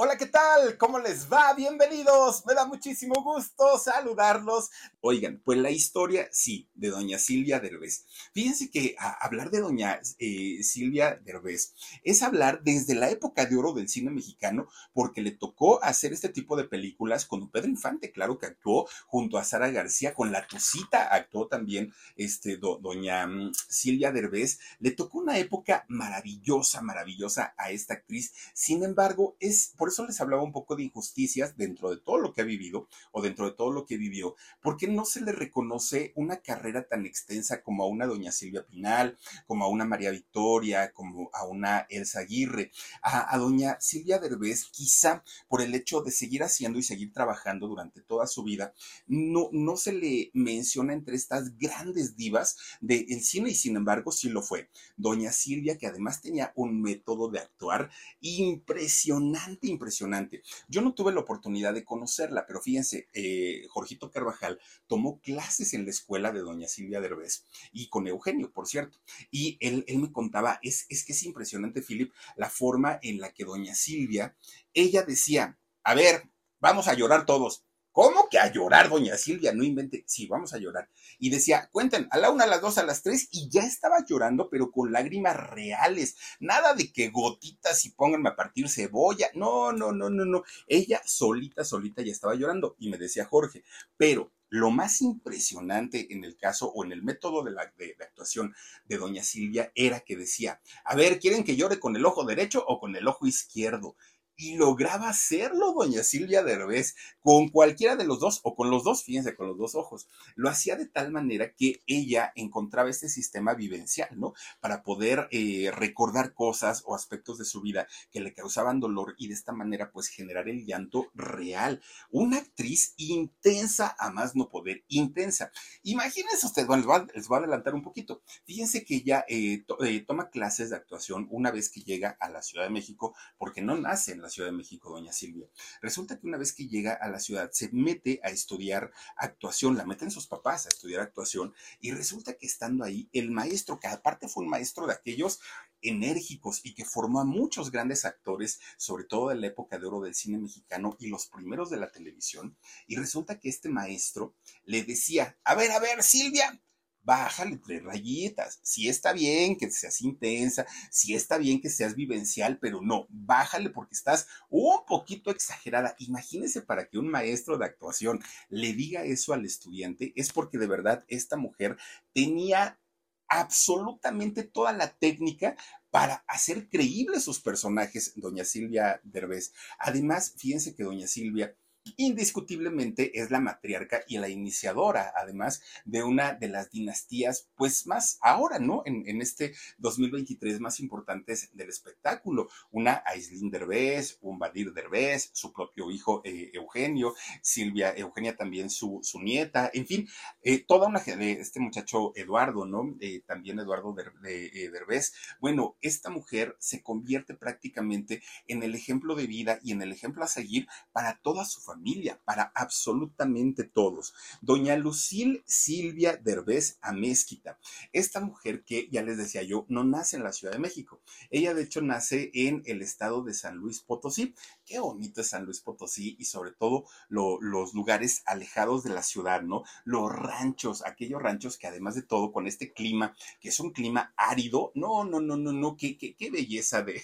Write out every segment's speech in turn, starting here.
Hola, ¿qué tal? ¿Cómo les va? Bienvenidos. Me da muchísimo gusto saludarlos. Oigan, pues la historia, sí, de doña Silvia Derbez. Fíjense que hablar de doña eh, Silvia Derbez es hablar desde la época de oro del cine mexicano, porque le tocó hacer este tipo de películas con Pedro Infante, claro que actuó junto a Sara García, con La Tucita actuó también este, doña mm, Silvia Derbez. Le tocó una época maravillosa, maravillosa a esta actriz. Sin embargo, es por eso les hablaba un poco de injusticias dentro de todo lo que ha vivido o dentro de todo lo que vivió, porque no se le reconoce una carrera tan extensa como a una doña Silvia Pinal, como a una María Victoria, como a una Elsa Aguirre, a, doña Silvia Derbez, quizá por el hecho de seguir haciendo y seguir trabajando durante toda su vida, no, no se le menciona entre estas grandes divas del cine y sin embargo sí lo fue. Doña Silvia, que además tenía un método de actuar impresionante, impresionante. Yo no tuve la oportunidad de conocerla, pero fíjense, eh, Jorgito Carvajal tomó clases en la escuela de doña Silvia Derbez y con Eugenio, por cierto. Y él, él me contaba, es, es que es impresionante, Philip, la forma en la que doña Silvia, ella decía, a ver, vamos a llorar todos. ¿Cómo que a llorar, doña Silvia? No invente. Sí, vamos a llorar. Y decía, cuenten, a la una, a las dos, a las tres, y ya estaba llorando, pero con lágrimas reales. Nada de que gotitas y pónganme a partir cebolla. No, no, no, no, no. Ella solita, solita ya estaba llorando. Y me decía Jorge, pero lo más impresionante en el caso o en el método de, la, de, actuación de doña Silvia era que decía, a ver, ¿quieren que llore con el ojo derecho o con el ojo izquierdo? Y lograba hacerlo doña Silvia Derbez con cualquiera de los dos o con los dos, fíjense, con los dos ojos. Lo hacía de tal manera que ella encontraba este sistema vivencial, ¿no? Para poder eh, recordar cosas o aspectos de su vida que le causaban dolor y de esta manera pues generar el llanto real. Una actriz intensa a más no poder, intensa. Imagínense ustedes, bueno, les voy a, adelantar un poquito. Fíjense que ella eh, eh, toma clases de actuación una vez que llega a la Ciudad de México porque no nace en la Ciudad de México, doña Silvia. Resulta que una vez que llega a la ciudad, se mete a estudiar actuación, la meten sus papás a estudiar actuación, y resulta que estando ahí, el maestro, que aparte fue un maestro de aquellos enérgicos y que formó a muchos grandes actores, sobre todo de la época de oro del cine mexicano y los primeros de la televisión, y resulta que este maestro le decía, a ver, a ver, Silvia, bájale tres rayitas. Si está bien que seas intensa, si está bien que seas vivencial, pero no, bájale porque estás un poquito exagerada. Imagínese para que un maestro de actuación le diga eso al estudiante, es porque de verdad esta mujer tenía absolutamente toda la técnica para hacer creíbles sus personajes, doña Silvia Derbez. Además, fíjense que doña Silvia indiscutiblemente es la matriarca y la iniciadora, además de una de las dinastías, pues más ahora, ¿no? En, este 2023 más importantes del espectáculo. Una Aislinn Derbez, un Badir Derbez, su propio hijo eh, Eugenio, Silvia Eugenia también su, su nieta, en fin, eh, toda una de este muchacho Eduardo, ¿no? Eh, también Eduardo Derbez. Bueno, esta mujer se convierte prácticamente en el ejemplo de vida y en el ejemplo a seguir para toda su familia familia, para absolutamente todos. Doña Lucil Silvia Derbez Amezquita, esta mujer que ya les decía yo, no nace en la Ciudad de México. Ella de hecho nace en el estado de San Luis Potosí. Qué bonito es San Luis Potosí y sobre todo los lugares alejados de la ciudad, ¿no? Los ranchos, aquellos ranchos que además de todo con este clima, que es un clima árido, no, no, no, no, no, qué, qué belleza de,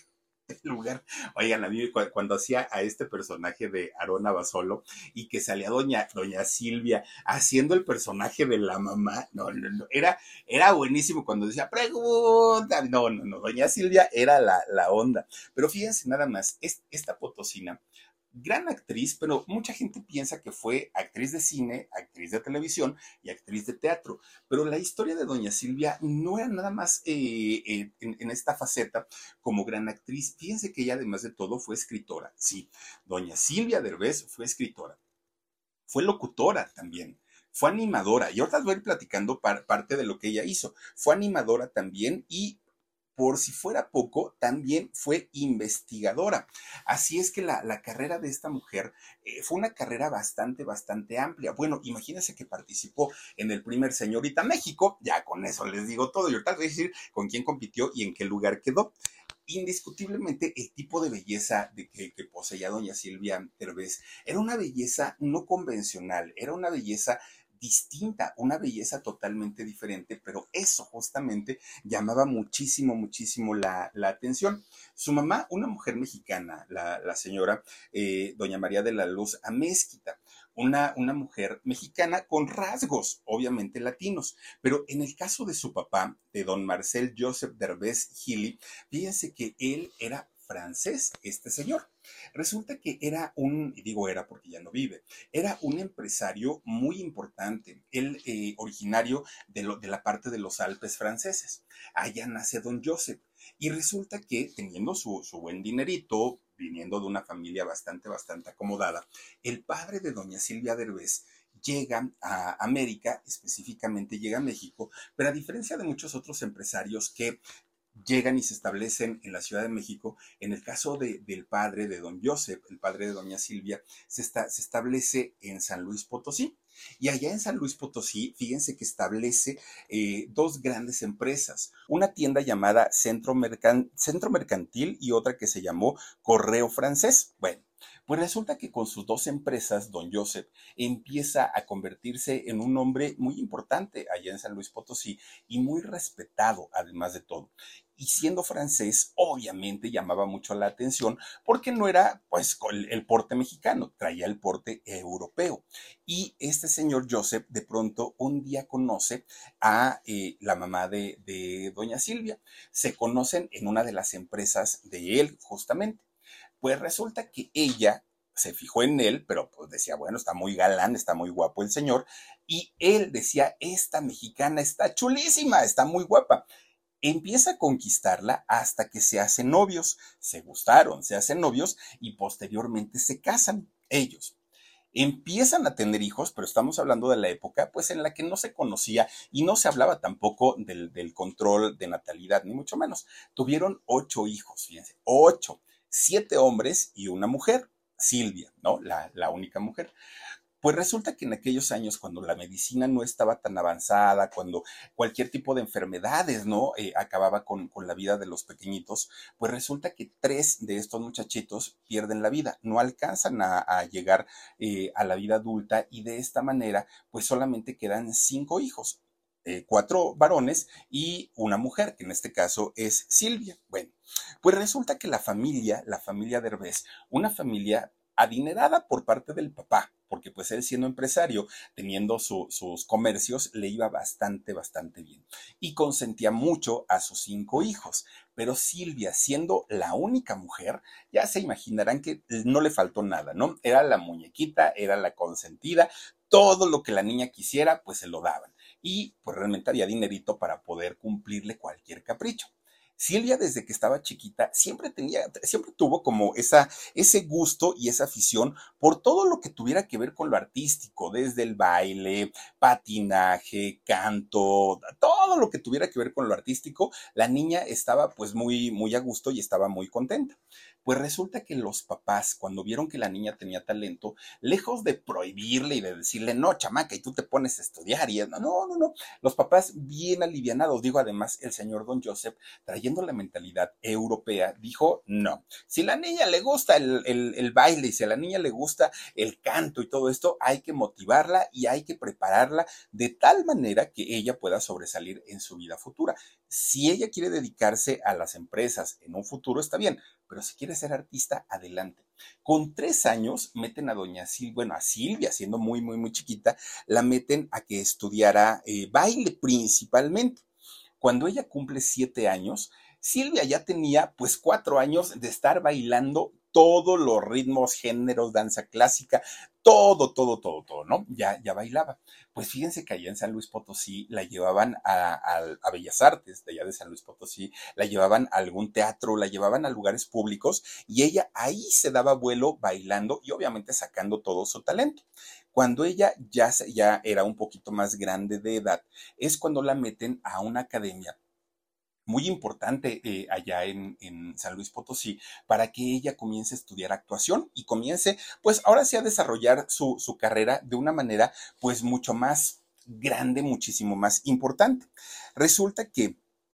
lugar. Oigan, a mí cuando hacía a este personaje de Arona Basolo y que salía doña, doña Silvia haciendo el personaje de la mamá, no, no, no, era, era buenísimo cuando decía, pregunta, no, no, no, doña Silvia era la, la onda. Pero fíjense nada más, esta potosina gran actriz, pero mucha gente piensa que fue actriz de cine, actriz de televisión y actriz de teatro. Pero la historia de Doña Silvia no era nada más eh, eh, en, esta faceta como gran actriz. Fíjense que ella además de todo fue escritora. Sí, Doña Silvia Derbez fue escritora. Fue locutora también fue animadora, y ahorita voy a ir platicando parte de lo que ella hizo. Fue animadora también y por si fuera poco, también fue investigadora. Así es que la, carrera de esta mujer eh, fue una carrera bastante, bastante amplia. Bueno, imagínense que participó en el primer Señorita México, ya con eso les digo todo, y ahorita les voy a decir con quién compitió y en qué lugar quedó. Indiscutiblemente el tipo de belleza de que, que poseía doña Silvia Tervez era una belleza no convencional, era una belleza distinta, una belleza totalmente diferente, pero eso justamente llamaba muchísimo, muchísimo la, atención. Su mamá, una mujer mexicana, la, señora eh, doña María de la Luz Amezquita, una, una, mujer mexicana con rasgos, obviamente latinos. Pero en el caso de su papá, de don Marcel Joseph Derbez Gili, fíjense que él era francés, este señor. Resulta que era un, digo era porque ya no vive, era un empresario muy importante, él eh, originario de la parte de los Alpes franceses. Allá nace don Joseph. Y resulta que teniendo su, su buen dinerito, viniendo de una familia bastante, bastante acomodada, el padre de doña Silvia Derbez llega a América, específicamente llega a México, pero a diferencia de muchos otros empresarios que llegan y se establecen en la Ciudad de México. En el caso de, del padre de don Joseph, el padre de doña Silvia, se, está, se establece en San Luis Potosí. Y allá en San Luis Potosí, fíjense que establece eh, dos grandes empresas, una tienda llamada Centro, Centro Mercantil y otra que se llamó Correo Francés. Bueno, pues resulta que con sus dos empresas, don Joseph empieza a convertirse en un hombre muy importante allá en San Luis Potosí y muy respetado, además de todo. Y siendo francés, obviamente llamaba mucho la atención porque no era pues el, porte mexicano, traía el porte europeo. Y este señor Joseph de pronto un día conoce a eh, la mamá de, de doña Silvia. Se conocen en una de las empresas de él, justamente. Pues resulta que ella se fijó en él, pero pues decía, bueno, está muy galán, está muy guapo el señor, y él decía, esta mexicana está chulísima, está muy guapa. Empieza a conquistarla hasta que se hacen novios, se gustaron, se hacen novios y posteriormente se casan ellos. Empiezan a tener hijos, pero estamos hablando de la época pues en la que no se conocía y no se hablaba tampoco del, control de natalidad, ni mucho menos. Tuvieron ocho hijos, fíjense, ocho siete hombres y una mujer, Silvia, ¿no? La, la única mujer. Pues resulta que en aquellos años, cuando la medicina no estaba tan avanzada, cuando cualquier tipo de enfermedades, ¿no? Eh, acababa con, la vida de los pequeñitos, pues resulta que tres de estos muchachitos pierden la vida, no alcanzan a, llegar eh, a la vida adulta y de esta manera, pues solamente quedan cinco hijos. Eh, cuatro varones y una mujer, que en este caso es Silvia. Bueno, pues resulta que la familia, la familia Derbez, una familia adinerada por parte del papá, porque pues él siendo empresario, teniendo sus comercios, le iba bastante, bastante bien. Y consentía mucho a sus cinco hijos. Pero Silvia, siendo la única mujer, ya se imaginarán que no le faltó nada, ¿no? Era la muñequita, era la consentida, todo lo que la niña quisiera, pues se lo daban y pues realmente había dinerito para poder cumplirle cualquier capricho. Silvia desde que estaba chiquita siempre tenía, siempre tuvo como esa, ese gusto y esa afición por todo lo que tuviera que ver con lo artístico, desde el baile, patinaje, canto, todo lo que tuviera que ver con lo artístico, la niña estaba pues muy, muy a gusto y estaba muy contenta. Pues resulta que los papás, cuando vieron que la niña tenía talento, lejos de prohibirle y de decirle, no, chamaca, y tú te pones a estudiar, y no, no, no, no, los papás bien alivianados, digo, además, el señor Don Joseph, trayendo la mentalidad europea, dijo, no, si la niña le gusta el, el baile y si a la niña le gusta el canto y todo esto, hay que motivarla y hay que prepararla de tal manera que ella pueda sobresalir en su vida futura. Si ella quiere dedicarse a las empresas en un futuro, está bien, pero si quiere ser artista, adelante. Con tres años meten a doña Silvia, bueno, a Silvia, siendo muy, muy, muy chiquita, la meten a que estudiara eh, baile principalmente. Cuando ella cumple siete años, Silvia ya tenía pues cuatro años de estar bailando todos los ritmos, géneros, danza clásica, todo, todo, todo, todo, ¿no? Ya, ya bailaba. Pues fíjense que allá en San Luis Potosí la llevaban a, a, Bellas Artes, de allá de San Luis Potosí, la llevaban a algún teatro, la llevaban a lugares públicos y ella ahí se daba vuelo bailando y obviamente sacando todo su talento. Cuando ella ya, ya era un poquito más grande de edad, es cuando la meten a una academia muy importante eh, allá en, en, San Luis Potosí para que ella comience a estudiar actuación y comience, pues ahora sí a desarrollar su, su carrera de una manera pues mucho más grande, muchísimo más importante. Resulta que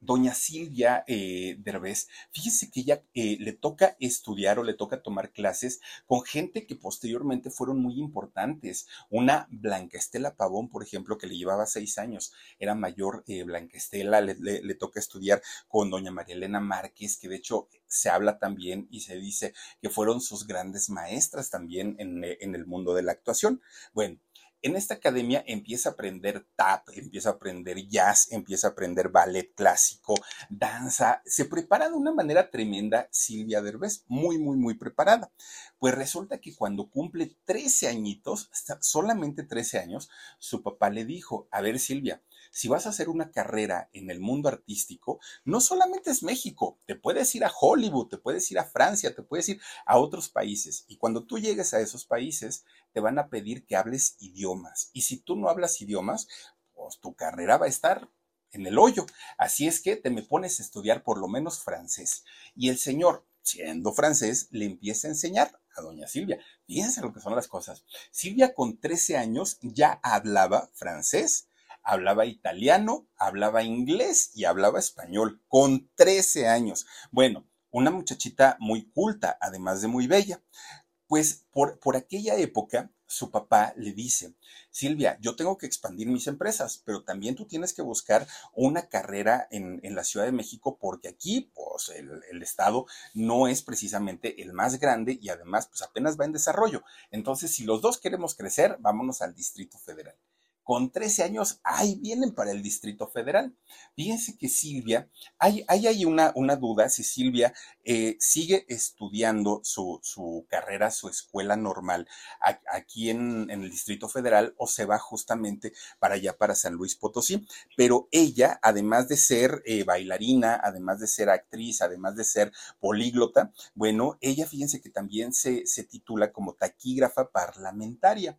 doña Silvia eh, Derbez, fíjese que ella eh, le toca estudiar o le toca tomar clases con gente que posteriormente fueron muy importantes. Una Blanca Estela Pavón, por ejemplo, que le llevaba seis años, era mayor eh, Blanca Estela, le, le, toca estudiar con doña María Elena Márquez, que de hecho se habla también y se dice que fueron sus grandes maestras también en, en el mundo de la actuación. Bueno, en esta academia empieza a aprender tap, empieza a aprender jazz, empieza a aprender ballet clásico, danza. Se prepara de una manera tremenda Silvia Derbez, muy, muy, muy preparada. Pues resulta que cuando cumple 13 añitos, solamente 13 años, su papá le dijo, a ver Silvia, si vas a hacer una carrera en el mundo artístico, no solamente es México, te puedes ir a Hollywood, te puedes ir a Francia, te puedes ir a otros países. Y cuando tú llegues a esos países, te van a pedir que hables idiomas. Y si tú no hablas idiomas, pues tu carrera va a estar en el hoyo. Así es que te me pones a estudiar por lo menos francés. Y el señor, siendo francés, le empieza a enseñar a doña Silvia. Fíjense lo que son las cosas. Silvia con 13 años ya hablaba francés hablaba italiano, hablaba inglés y hablaba español con 13 años. Bueno, una muchachita muy culta, además de muy bella. Pues por, por aquella época, su papá le dice, Silvia, yo tengo que expandir mis empresas, pero también tú tienes que buscar una carrera en, en la Ciudad de México porque aquí, pues, el, el, estado no es precisamente el más grande y además, pues, apenas va en desarrollo. Entonces, si los dos queremos crecer, vámonos al Distrito Federal con 13 años, ahí vienen para el Distrito Federal. Fíjense que Silvia, hay, hay, una, una duda si Silvia eh, sigue estudiando su, su, carrera, su escuela normal aquí en, en, el Distrito Federal o se va justamente para allá, para San Luis Potosí. Pero ella, además de ser eh, bailarina, además de ser actriz, además de ser políglota, bueno, ella fíjense que también se, se titula como taquígrafa parlamentaria.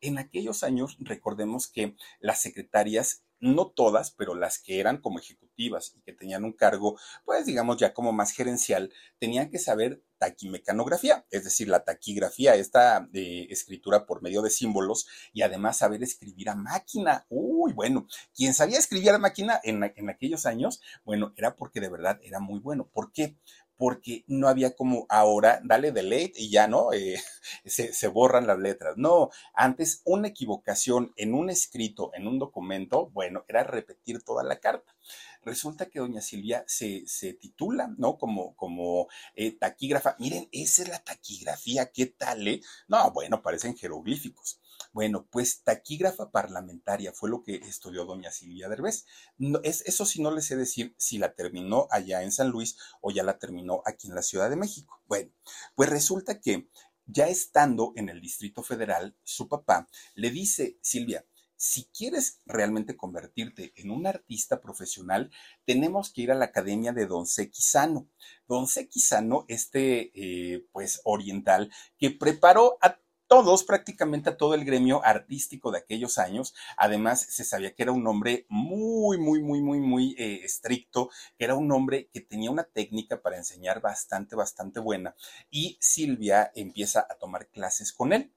En aquellos años, recordemos que las secretarias no todas, pero las que eran como ejecutivas y que tenían un cargo, pues digamos ya como más gerencial, tenían que saber taquimecanografía, es decir, la taquigrafía, esta de escritura por medio de símbolos y además saber escribir a máquina. Uy, bueno, quien sabía escribir a máquina en, en aquellos años, bueno, era porque de verdad era muy bueno. ¿Por qué? Porque no había como ahora, dale delete y ya no, eh, se, se, borran las letras. No, antes una equivocación en un escrito, en un documento, bueno, era repetir toda la carta. Resulta que doña Silvia se, se titula, ¿no? Como, como eh, taquígrafa. Miren, esa es la taquigrafía, ¿qué tal? Eh? No, bueno, parecen jeroglíficos. Bueno, pues taquígrafa parlamentaria fue lo que estudió doña Silvia Derbez. No, es, eso sí no les sé decir si la terminó allá en San Luis o ya la terminó aquí en la Ciudad de México. Bueno, pues resulta que ya estando en el Distrito Federal, su papá le dice, Silvia, si quieres realmente convertirte en un artista profesional, tenemos que ir a la academia de Don Sequizano. Don Sequizano, este, eh, pues, oriental, que preparó a todos, prácticamente a todo el gremio artístico de aquellos años. Además, se sabía que era un hombre muy, muy, muy, muy, muy eh, estricto, que era un hombre que tenía una técnica para enseñar bastante, bastante buena. Y Silvia empieza a tomar clases con él.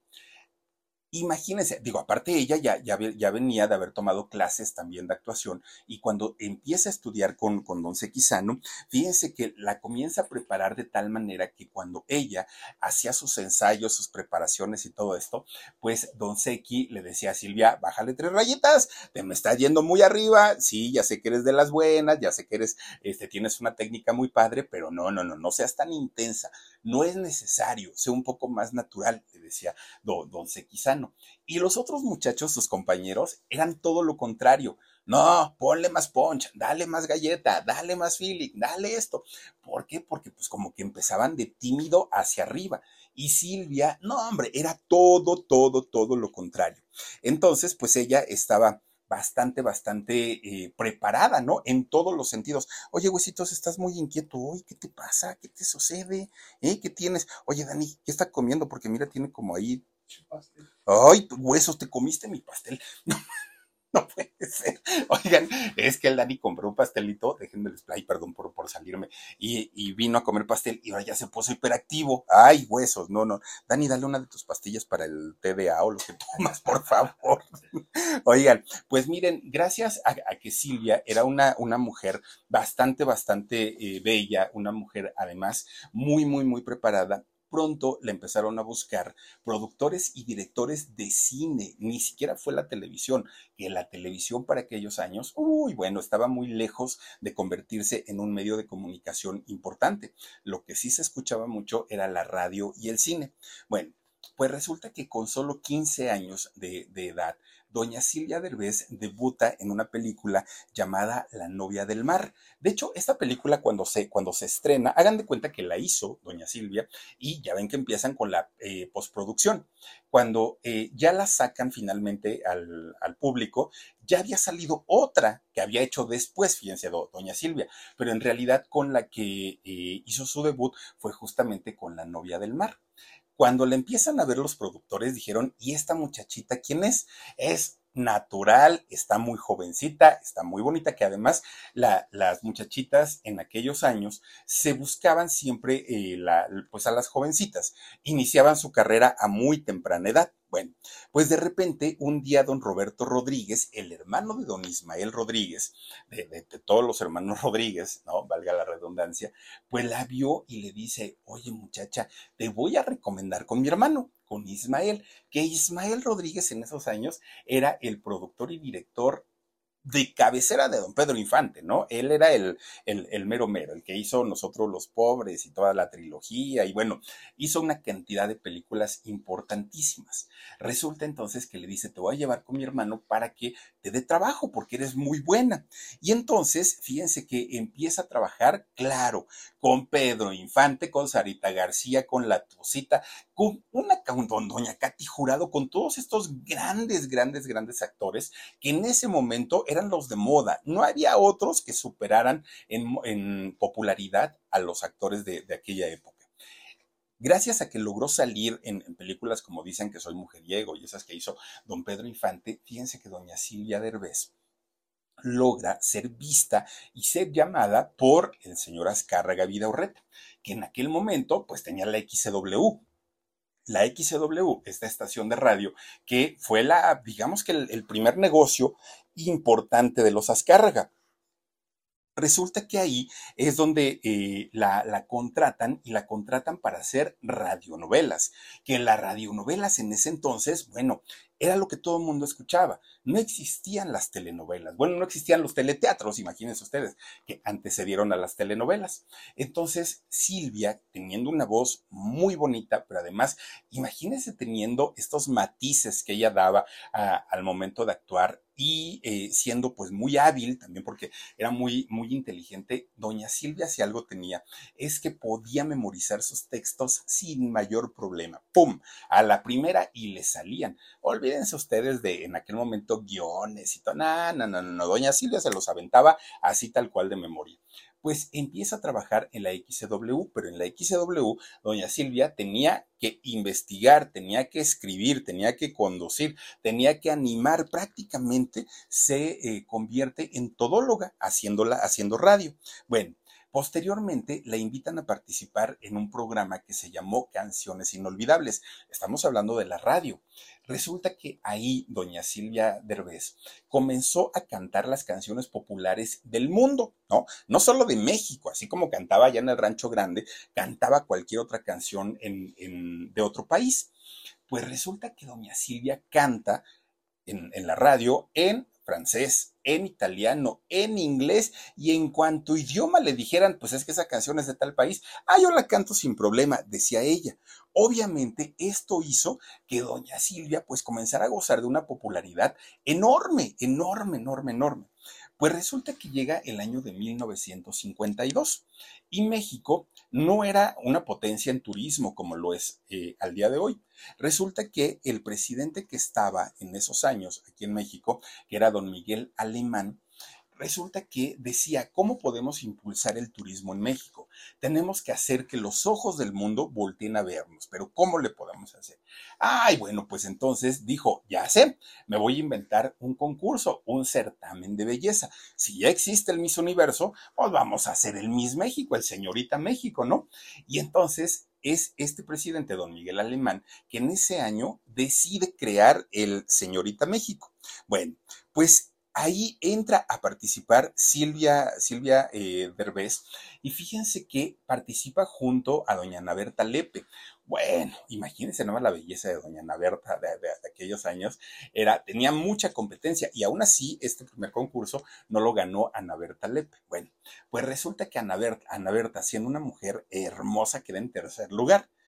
Imagínense, digo, aparte ella ya, ya, venía de haber tomado clases también de actuación y cuando empieza a estudiar con, con Don Sequizano, fíjense que la comienza a preparar de tal manera que cuando ella hacía sus ensayos, sus preparaciones y todo esto, pues Don Sequi le decía a Silvia, bájale tres rayitas, te me estás yendo muy arriba, sí, ya sé que eres de las buenas, ya sé que eres, este, tienes una técnica muy padre, pero no, no, no, no seas tan intensa, no es necesario, sé un poco más natural, le decía Don, don Sequizano. Y los otros muchachos, sus compañeros, eran todo lo contrario. No, ponle más punch, dale más galleta, dale más feeling, dale esto. ¿Por qué? Porque pues como que empezaban de tímido hacia arriba. Y Silvia, no hombre, era todo, todo, todo lo contrario. Entonces, pues ella estaba bastante, bastante eh, preparada, ¿no? En todos los sentidos. Oye, huesitos, estás muy inquieto hoy, ¿qué te pasa? ¿Qué te sucede? ¿Eh? ¿Qué tienes? Oye, Dani, ¿qué está comiendo? Porque mira, tiene como ahí Ay, huesos, te comiste mi pastel. No, puede ser. Oigan, es que el Dani compró un pastelito, déjenme el display, perdón por, por salirme, y, vino a comer pastel y ahora ya se puso hiperactivo. Ay, huesos, no, no. Dani, dale una de tus pastillas para el TDA o lo que tomas, por favor. Oigan, pues miren, gracias a, que Silvia era una, una mujer bastante, bastante eh, bella, una mujer además muy, muy, muy preparada, pronto le empezaron a buscar productores y directores de cine, ni siquiera fue la televisión, que la televisión para aquellos años, uy, bueno, estaba muy lejos de convertirse en un medio de comunicación importante. Lo que sí se escuchaba mucho era la radio y el cine. Bueno, pues resulta que con solo 15 años de, de edad, doña Silvia Derbez debuta en una película llamada La novia del mar. De hecho, esta película cuando se, cuando se estrena, hagan de cuenta que la hizo doña Silvia y ya ven que empiezan con la eh, postproducción. Cuando eh, ya la sacan finalmente al, público, ya había salido otra que había hecho después, fíjense, doña Silvia, pero en realidad con la que eh, hizo su debut fue justamente con La novia del mar. Cuando le empiezan a ver los productores, dijeron, ¿y esta muchachita quién es? Es natural, está muy jovencita, está muy bonita, que además las muchachitas en aquellos años se buscaban siempre eh, pues a las jovencitas, iniciaban su carrera a muy temprana edad. Bueno, pues de repente un día don Roberto Rodríguez, el hermano de don Ismael Rodríguez, de, de, todos los hermanos Rodríguez, ¿no? Valga la redundancia, pues la vio y le dice, oye muchacha, te voy a recomendar con mi hermano, con Ismael, que Ismael Rodríguez en esos años era el productor y director de cabecera de don Pedro Infante, ¿no? Él era el, el, mero mero, el que hizo Nosotros los Pobres y toda la trilogía, y bueno, hizo una cantidad de películas importantísimas. Resulta entonces que le dice, te voy a llevar con mi hermano para que te dé trabajo, porque eres muy buena. Y entonces, fíjense que empieza a trabajar, claro, con Pedro Infante, con Sarita García, con La Tosita, con una con doña Katy Jurado, con todos estos grandes, grandes, grandes actores que en ese momento eran los de moda. No había otros que superaran en, popularidad a los actores de, aquella época gracias a que logró salir en, películas como dicen que soy mujeriego y esas que hizo don Pedro Infante, fíjense que doña Silvia Derbez logra ser vista y ser llamada por el señor Azcárraga Vidaurreta, que en aquel momento pues tenía la XCW, la XCW, esta estación de radio, que fue la, digamos que el, primer negocio importante de los Azcárraga. Resulta que ahí es donde eh, la, la, contratan y la contratan para hacer radionovelas, que las radionovelas en ese entonces, bueno, era lo que todo el mundo escuchaba. No existían las telenovelas. Bueno, no existían los teleteatros, imagínense ustedes, que antecedieron a las telenovelas. Entonces, Silvia, teniendo una voz muy bonita, pero además, imagínense teniendo estos matices que ella daba al momento de actuar y eh, siendo pues muy hábil también porque era muy muy inteligente doña Silvia si algo tenía es que podía memorizar sus textos sin mayor problema pum a la primera y le salían olvídense ustedes de en aquel momento guiones y todo. No, no, no, no, doña Silvia se los aventaba así tal cual de memoria. Pues empieza a trabajar en la XW, pero en la XW, doña Silvia tenía que investigar, tenía que escribir, tenía que conducir, tenía que animar, prácticamente se eh, convierte en todóloga haciéndola, haciendo radio. Bueno, Posteriormente la invitan a participar en un programa que se llamó Canciones Inolvidables. Estamos hablando de la radio. Resulta que ahí doña Silvia Derbez comenzó a cantar las canciones populares del mundo, ¿no? No solo de México, así como cantaba allá en el Rancho Grande, cantaba cualquier otra canción de otro país. Pues resulta que doña Silvia canta en, en la radio en francés, en italiano, en inglés y en cuanto idioma le dijeran, pues es que esa canción es de tal país, ah, yo la canto sin problema, decía ella. Obviamente esto hizo que doña Silvia pues comenzara a gozar de una popularidad enorme, enorme, enorme, enorme. Pues resulta que llega el año de 1952 y México no era una potencia en turismo como lo es eh, al día de hoy. Resulta que el presidente que estaba en esos años aquí en México, que era don Miguel Alemán, resulta que decía, ¿cómo podemos impulsar el turismo en México? Tenemos que hacer que los ojos del mundo volteen a vernos, pero ¿cómo le podemos hacer? Ay, bueno, pues entonces dijo, ya sé, me voy a inventar un concurso, un certamen de belleza. Si ya existe el Miss Universo, pues vamos a hacer el Miss México, el señorita México, ¿no? Y entonces es este presidente, don Miguel Alemán, que en ese año decide crear el Señorita México. Bueno, pues ahí entra a participar Silvia, Silvia eh, Derbez y fíjense que participa junto a doña Ana Berta Lepe. Bueno, imagínense nomás la belleza de doña Ana Berta de, aquellos años. Era, tenía mucha competencia y aún así este primer concurso no lo ganó Ana Berta Lepe. Bueno, pues resulta que Ana Berta, Ana Berta siendo una mujer hermosa, queda en tercer lugar.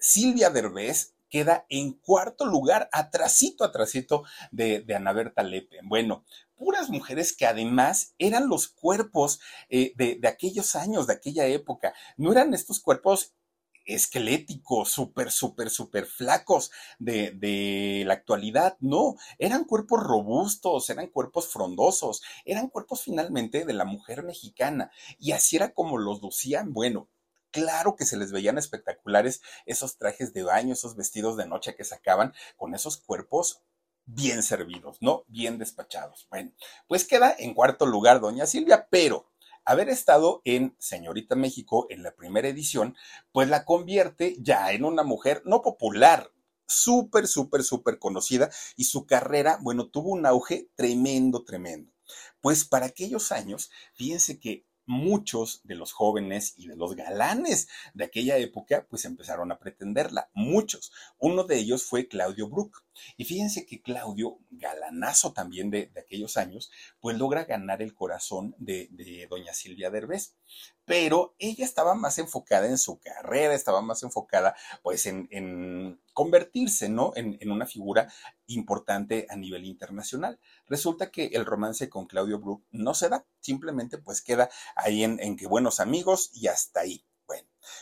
Silvia Derbez queda en cuarto lugar, atrasito, atrasito de, de Ana Berta Lepe. Bueno, puras mujeres que además eran los cuerpos eh, de, aquellos años, de aquella época. No eran estos cuerpos esqueléticos, súper, súper, súper flacos de, de, la actualidad. No, eran cuerpos robustos, eran cuerpos frondosos, eran cuerpos finalmente de la mujer mexicana. Y así era como los lucían, bueno, claro que se les veían espectaculares esos trajes de baño, esos vestidos de noche que sacaban con esos cuerpos bien servidos, ¿no? Bien despachados. Bueno, pues queda en cuarto lugar doña Silvia, pero haber estado en Señorita México en la primera edición, pues la convierte ya en una mujer no popular, súper, súper, súper conocida y su carrera, bueno, tuvo un auge tremendo, tremendo. Pues para aquellos años, fíjense que muchos de los jóvenes y de los galanes de aquella época, pues empezaron a pretenderla, muchos. Uno de ellos fue Claudio Brook. Y fíjense que Claudio, galanazo también de, aquellos años, pues logra ganar el corazón de, doña Silvia Derbez. Pero ella estaba más enfocada en su carrera, estaba más enfocada pues en, convertirse, ¿no? En, en, una figura importante a nivel internacional. Resulta que el romance con Claudio Brook no se da, simplemente pues queda ahí en, en que buenos amigos y hasta ahí.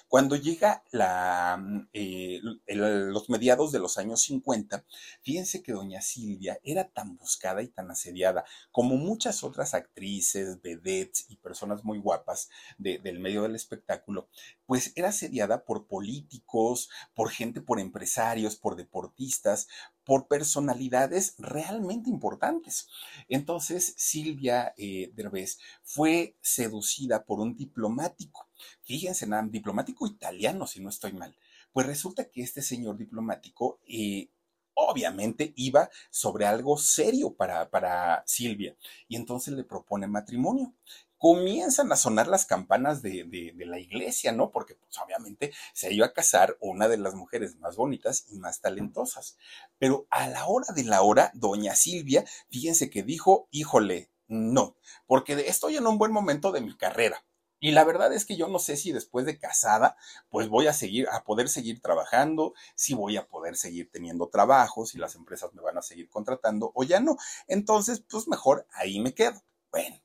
Cuando llega mm, eh, los mediados de los años 50, fíjense que doña Silvia era tan buscada y tan asediada como muchas otras actrices, vedettes y personas muy guapas del medio del espectáculo, pues era asediada por políticos, por gente, por empresarios, por deportistas, por personalidades realmente importantes. Entonces, Silvia eh, Derbez fue seducida por un diplomático. Fíjense, nada, diplomático italiano, si no estoy mal. Pues resulta que este señor diplomático eh, obviamente iba sobre algo serio para, para Silvia y entonces le propone matrimonio comienzan a sonar las campanas de, la iglesia, ¿no? Porque pues obviamente se iba a casar una de las mujeres más bonitas y más talentosas. Pero a la hora de la hora, doña Silvia, fíjense que dijo, híjole, no, porque estoy en un buen momento de mi carrera. Y la verdad es que yo no sé si después de casada, pues voy a seguir, a poder seguir trabajando, si voy a poder seguir teniendo trabajo, si las empresas me van a seguir contratando o ya no. Entonces, pues mejor ahí me quedo. Bueno,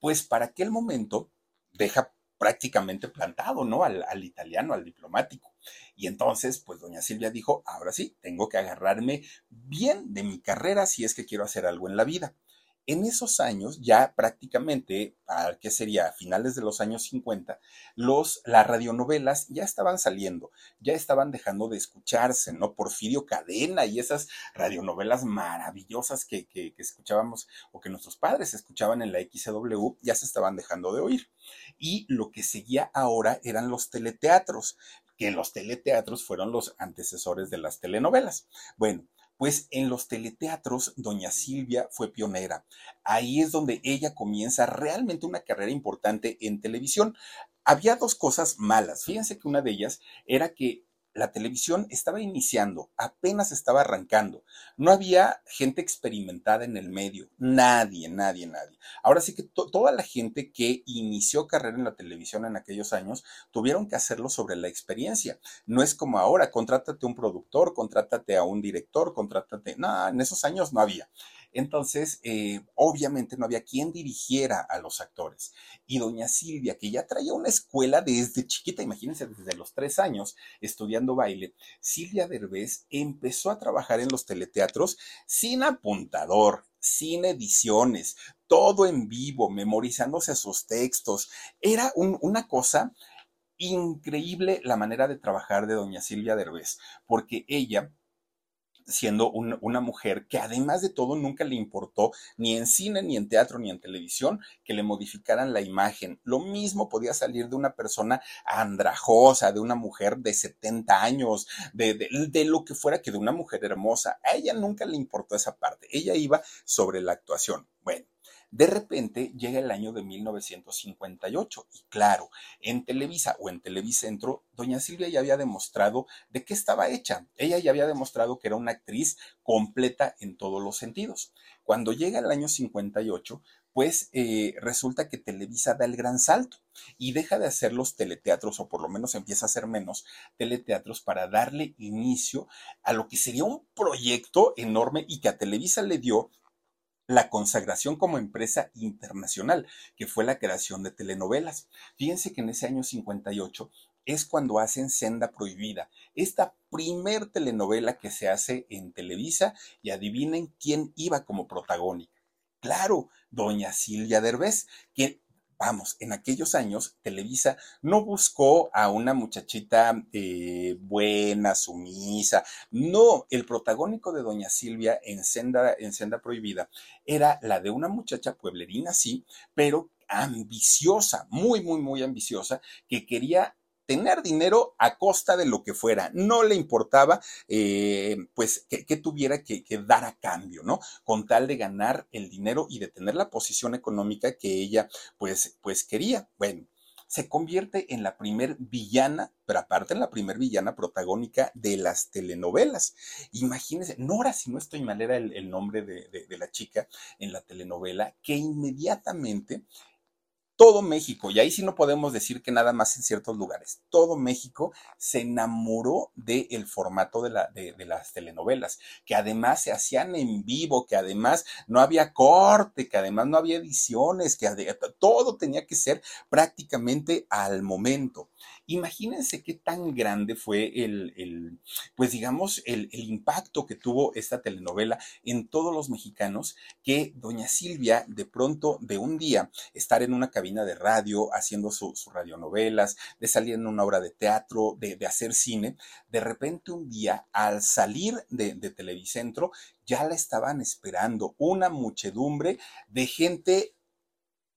pues para aquel momento deja prácticamente plantado, ¿no? Al, al, italiano, al diplomático. Y entonces, pues doña Silvia dijo, ahora sí, tengo que agarrarme bien de mi carrera si es que quiero hacer algo en la vida. En esos años, ya prácticamente, ¿a ¿qué sería? A finales de los años 50, los, las radionovelas ya estaban saliendo, ya estaban dejando de escucharse, ¿no? Porfirio Cadena y esas radionovelas maravillosas que, que, que escuchábamos o que nuestros padres escuchaban en la XW, ya se estaban dejando de oír. Y lo que seguía ahora eran los teleteatros, que los teleteatros fueron los antecesores de las telenovelas. Bueno, pues en los teleteatros, doña Silvia fue pionera. Ahí es donde ella comienza realmente una carrera importante en televisión. Había dos cosas malas. Fíjense que una de ellas era que la televisión estaba iniciando, apenas estaba arrancando. No había gente experimentada en el medio, nadie, nadie, nadie. Ahora sí que toda la gente que inició carrera en la televisión en aquellos años tuvieron que hacerlo sobre la experiencia. No es como ahora, contrátate a un productor, contrátate a un director, contrátate. No, en esos años no había. Entonces, eh, obviamente no había quien dirigiera a los actores. Y doña Silvia, que ya traía una escuela desde chiquita, imagínense, desde los tres años estudiando baile, Silvia Derbez empezó a trabajar en los teleteatros sin apuntador, sin ediciones, todo en vivo, memorizándose sus textos. Era una cosa increíble la manera de trabajar de doña Silvia Derbez, porque ella siendo una mujer que además de todo nunca le importó ni en cine, ni en teatro, ni en televisión que le modificaran la imagen. Lo mismo podía salir de una persona andrajosa, de una mujer de 70 años, de, de, de lo que fuera que de una mujer hermosa. A ella nunca le importó esa parte. Ella iba sobre la actuación. Bueno, de repente llega el año de 1958 y claro, en Televisa o en Televicentro, doña Silvia ya había demostrado de qué estaba hecha. Ella ya había demostrado que era una actriz completa en todos los sentidos. Cuando llega el año 58, pues eh, resulta que Televisa da el gran salto y deja de hacer los teleteatros, o por lo menos empieza a hacer menos teleteatros para darle inicio a lo que sería un proyecto enorme y que a Televisa le dio la consagración como empresa internacional, que fue la creación de telenovelas. Fíjense que en ese año 58 es cuando hacen Senda Prohibida, esta primer telenovela que se hace en Televisa y adivinen quién iba como protagónica. Claro, doña Silvia Derbez, que vamos, en aquellos años Televisa no buscó a una muchachita eh, buena, sumisa. No, el protagónico de Doña Silvia en Senda, en Senda Prohibida era la de una muchacha pueblerina, sí, pero ambiciosa, muy, muy, muy ambiciosa, que quería tener dinero a costa de lo que fuera. No le importaba, eh, pues, que, tuviera que, dar a cambio, ¿no? Con tal de ganar el dinero y de tener la posición económica que ella, pues, pues quería. Bueno, se convierte en la primer villana, pero aparte en la primer villana protagónica de las telenovelas. Imagínense, Nora, si no estoy mal, era el, nombre de la chica en la telenovela, que inmediatamente todo México, y ahí sí no podemos decir que nada más en ciertos lugares, todo México se enamoró del formato de, de, las telenovelas, que además se hacían en vivo, que además no había corte, que además no había ediciones, que todo tenía que ser prácticamente al momento. Imagínense qué tan grande fue el, el pues digamos, el, el, impacto que tuvo esta telenovela en todos los mexicanos, que doña Silvia de pronto, de un día, estar en una cabina de radio haciendo sus su radionovelas, de salir en una obra de teatro, de, de, hacer cine, de repente un día, al salir de, de Televicentro, ya la estaban esperando una muchedumbre de gente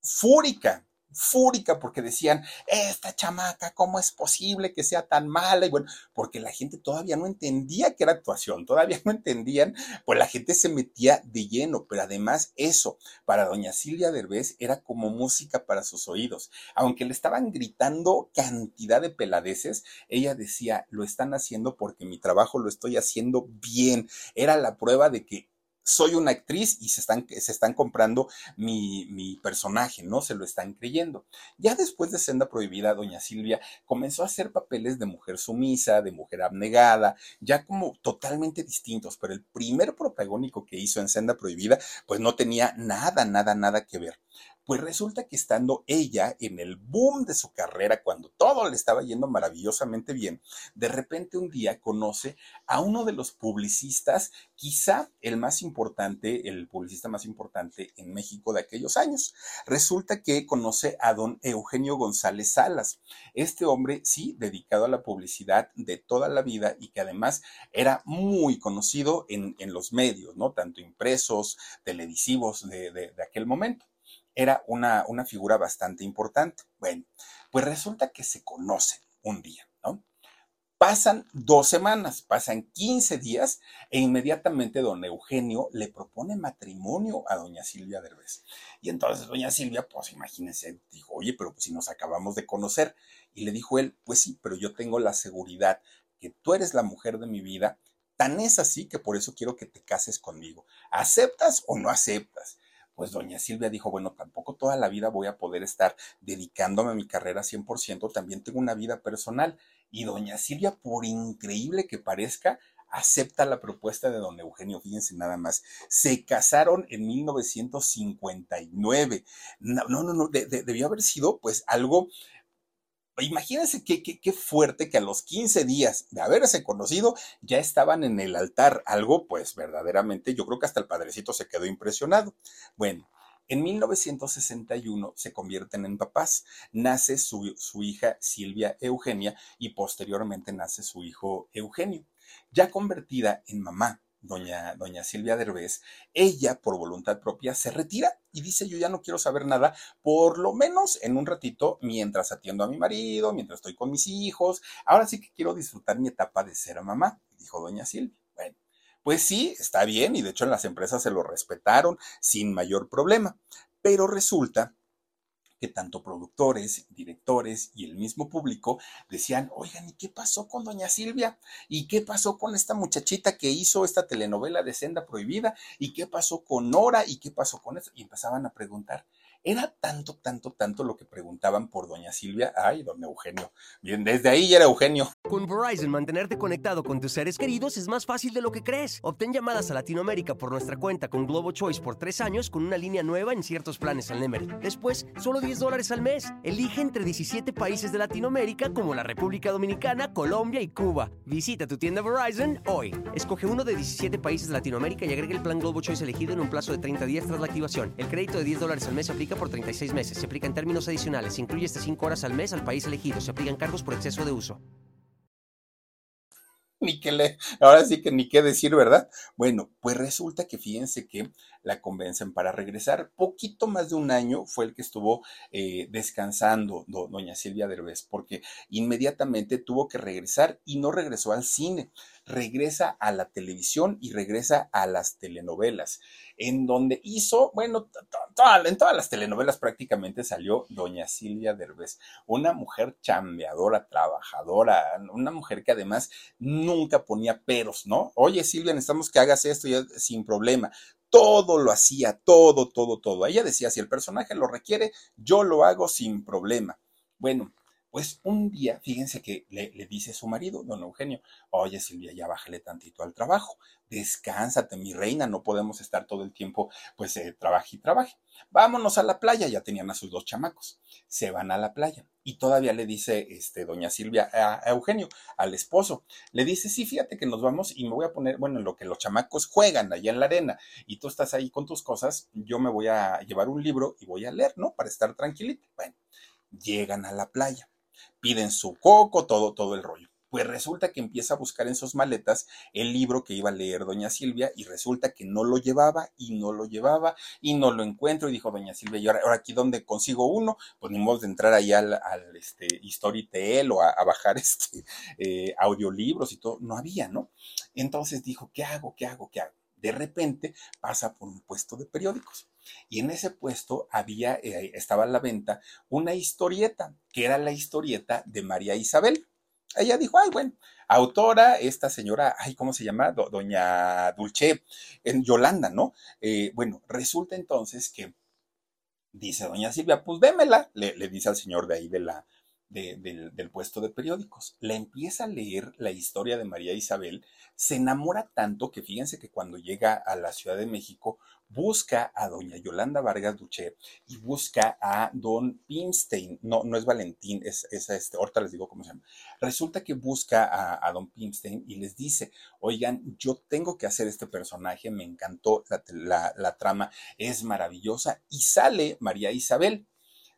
fúrica, fúrica porque decían, esta chamaca, ¿cómo es posible que sea tan mala? Y bueno, porque la gente todavía no entendía que era actuación, todavía no entendían, pues la gente se metía de lleno, pero además eso, para doña Silvia Derbez era como música para sus oídos. Aunque le estaban gritando cantidad de peladeces, ella decía, lo están haciendo porque mi trabajo lo estoy haciendo bien. Era la prueba de que soy una actriz y se están, se están comprando mi, mi, personaje, ¿no? Se lo están creyendo. Ya después de Senda Prohibida, doña Silvia comenzó a hacer papeles de mujer sumisa, de mujer abnegada, ya como totalmente distintos, pero el primer protagónico que hizo en Senda Prohibida, pues no tenía nada, nada, nada que ver. Pues resulta que estando ella en el boom de su carrera, cuando todo le estaba yendo maravillosamente bien, de repente un día conoce a uno de los publicistas, quizá el más importante, el publicista más importante en México de aquellos años. Resulta que conoce a don Eugenio González Salas. Este hombre, sí, dedicado a la publicidad de toda la vida y que además era muy conocido en, los medios, ¿no? Tanto impresos, televisivos de aquel momento era una, una figura bastante importante. Bueno, pues resulta que se conocen un día, ¿no? Pasan dos semanas, pasan 15 días e inmediatamente don Eugenio le propone matrimonio a doña Silvia Derbez. Y entonces doña Silvia, pues imagínense, dijo, oye, pero pues si nos acabamos de conocer. Y le dijo él, pues sí, pero yo tengo la seguridad que tú eres la mujer de mi vida. Tan es así que por eso quiero que te cases conmigo. ¿Aceptas o no aceptas? Pues doña Silvia dijo, bueno, tampoco toda la vida voy a poder estar dedicándome a mi carrera 100%, también tengo una vida personal. Y doña Silvia, por increíble que parezca, acepta la propuesta de don Eugenio, fíjense nada más. Se casaron en 1959. No, no, no, debió haber sido pues algo Imagínense qué, qué, fuerte que a los 15 días de haberse conocido ya estaban en el altar, algo pues verdaderamente, yo creo que hasta el padrecito se quedó impresionado. Bueno, en 1961 se convierten en papás, nace su, su hija Silvia Eugenia y posteriormente nace su hijo Eugenio. Ya convertida en mamá, doña, doña Silvia Derbez, ella por voluntad propia se retira y dice yo ya no quiero saber nada, por lo menos en un ratito mientras atiendo a mi marido, mientras estoy con mis hijos, ahora sí que quiero disfrutar mi etapa de ser mamá, dijo doña Silvia. Bueno, pues sí, está bien y de hecho en las empresas se lo respetaron sin mayor problema, pero resulta que tanto productores, directores y el mismo público decían, oigan, ¿y qué pasó con doña Silvia? ¿Y qué pasó con esta muchachita que hizo esta telenovela de Senda Prohibida? ¿Y qué pasó con Nora? ¿Y qué pasó con eso? Y empezaban a preguntar. Era tanto, tanto, tanto lo que preguntaban por doña Silvia. Ay, don Eugenio. Bien, desde ahí ya era Eugenio. Con Verizon, mantenerte conectado con tus seres queridos es más fácil de lo que crees. Obtén llamadas a Latinoamérica por nuestra cuenta con Globo Choice por tres años con una línea nueva en ciertos planes al Nemery. Después, solo 10 dólares al mes. Elige entre 17 países de Latinoamérica como la República Dominicana, Colombia y Cuba. Visita tu tienda Verizon hoy. Escoge uno de 17 países de Latinoamérica y agrega el plan Globo Choice elegido en un plazo de 30 días tras la activación. El crédito de 10 dólares al mes se aplica por 36 meses. Se aplica en términos adicionales. Se incluye hasta 5 horas al mes al país elegido. Se aplican cargos por exceso de uso. Ni que le, ahora sí que ni qué decir, ¿verdad? Bueno, pues resulta que fíjense que la convencen para regresar. Poquito más de un año fue el que estuvo eh, descansando doña Silvia Derbez, porque inmediatamente tuvo que regresar y no regresó al cine regresa a la televisión y regresa a las telenovelas, en donde hizo, bueno, en todas las telenovelas prácticamente salió doña Silvia Derbez, una mujer chambeadora, trabajadora, una mujer que además nunca ponía peros, ¿no? Oye Silvia, necesitamos que hagas esto ya sin problema todo lo hacía, todo, todo, todo. Ella decía, si el personaje lo requiere, yo lo hago sin problema. Bueno, pues un día, fíjense que le, dice su marido, don Eugenio, oye Silvia, ya bájale tantito al trabajo, descánsate, mi reina, no podemos estar todo el tiempo, pues, eh, trabaje y trabaje. Vámonos a la playa, ya tenían a sus dos chamacos, se van a la playa. Y todavía le dice, este, doña Silvia, a, Eugenio, al esposo, le dice, sí, fíjate que nos vamos y me voy a poner, bueno, en lo que los chamacos juegan allá en la arena y tú estás ahí con tus cosas, yo me voy a llevar un libro y voy a leer, ¿no? Para estar tranquilito. Bueno, llegan a la playa piden su coco, todo, todo el rollo. Pues resulta que empieza a buscar en sus maletas el libro que iba a leer doña Silvia y resulta que no lo llevaba y no lo llevaba y no lo encuentro y dijo doña Silvia, y ahora, aquí donde consigo uno, pues ni modo de entrar ahí al, al este, Storytel o a, bajar este, eh, audiolibros y todo, no había, ¿no? Entonces dijo, ¿qué hago? ¿Qué hago? ¿Qué hago? De repente pasa por un puesto de periódicos y en ese puesto había, eh, estaba a la venta una historieta, que era la historieta de María Isabel. Ella dijo, ay, bueno, autora, esta señora, ay, ¿cómo se llama? doña Dulce, en Yolanda, ¿no? Eh, bueno, resulta entonces que dice doña Silvia, pues démela, le, le dice al señor de ahí de la, del, puesto de periódicos. La empieza a leer la historia de María Isabel, se enamora tanto que fíjense que cuando llega a la Ciudad de México busca a doña Yolanda Vargas Duché y busca a don Pimstein, no, no es Valentín, es, este, ahorita les digo cómo se llama. Resulta que busca a, don Pimstein y les dice, oigan, yo tengo que hacer este personaje, me encantó la trama, es maravillosa y sale María Isabel.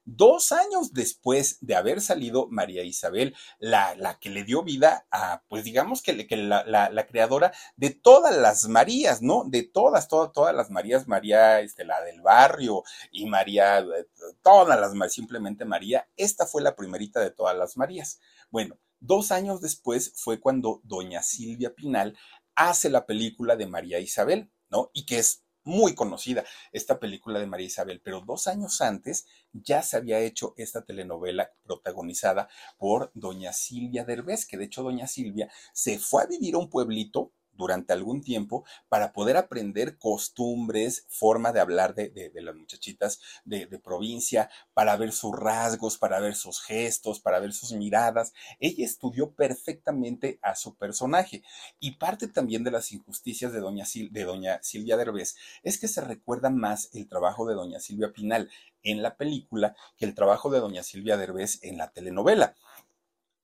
Dos años después de haber salido María Isabel, la, la que le dio vida a, pues digamos que, la, la, creadora de todas las Marías, ¿no? De todas, todas, todas las Marías, María, este, la del barrio y María, eh, todas las, simplemente María, esta fue la primerita de todas las Marías. Bueno, dos años después fue cuando doña Silvia Pinal hace la película de María Isabel, ¿no? Y que es muy conocida esta película de María Isabel, pero dos años antes ya se había hecho esta telenovela protagonizada por doña Silvia Derbez, que de hecho doña Silvia se fue a vivir a un pueblito durante algún tiempo para poder aprender costumbres, forma de hablar de, las muchachitas de, provincia, para ver sus rasgos, para ver sus gestos, para ver sus miradas. Ella estudió perfectamente a su personaje y parte también de las injusticias de doña, de doña Silvia Derbez es que se recuerda más el trabajo de doña Silvia Pinal en la película que el trabajo de doña Silvia Derbez en la telenovela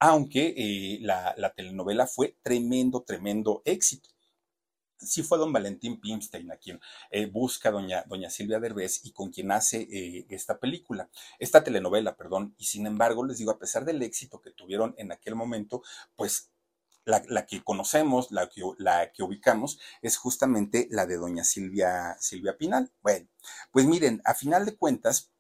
aunque eh, la, telenovela fue tremendo, tremendo éxito. Sí fue don Valentín Pimstein a quien eh, busca doña, doña Silvia Derbez y con quien hace eh, esta película, esta telenovela, perdón. Y sin embargo, les digo, a pesar del éxito que tuvieron en aquel momento, pues la, que conocemos, la que, la que, ubicamos, es justamente la de doña Silvia, Silvia Pinal. Bueno, pues miren, a final de cuentas,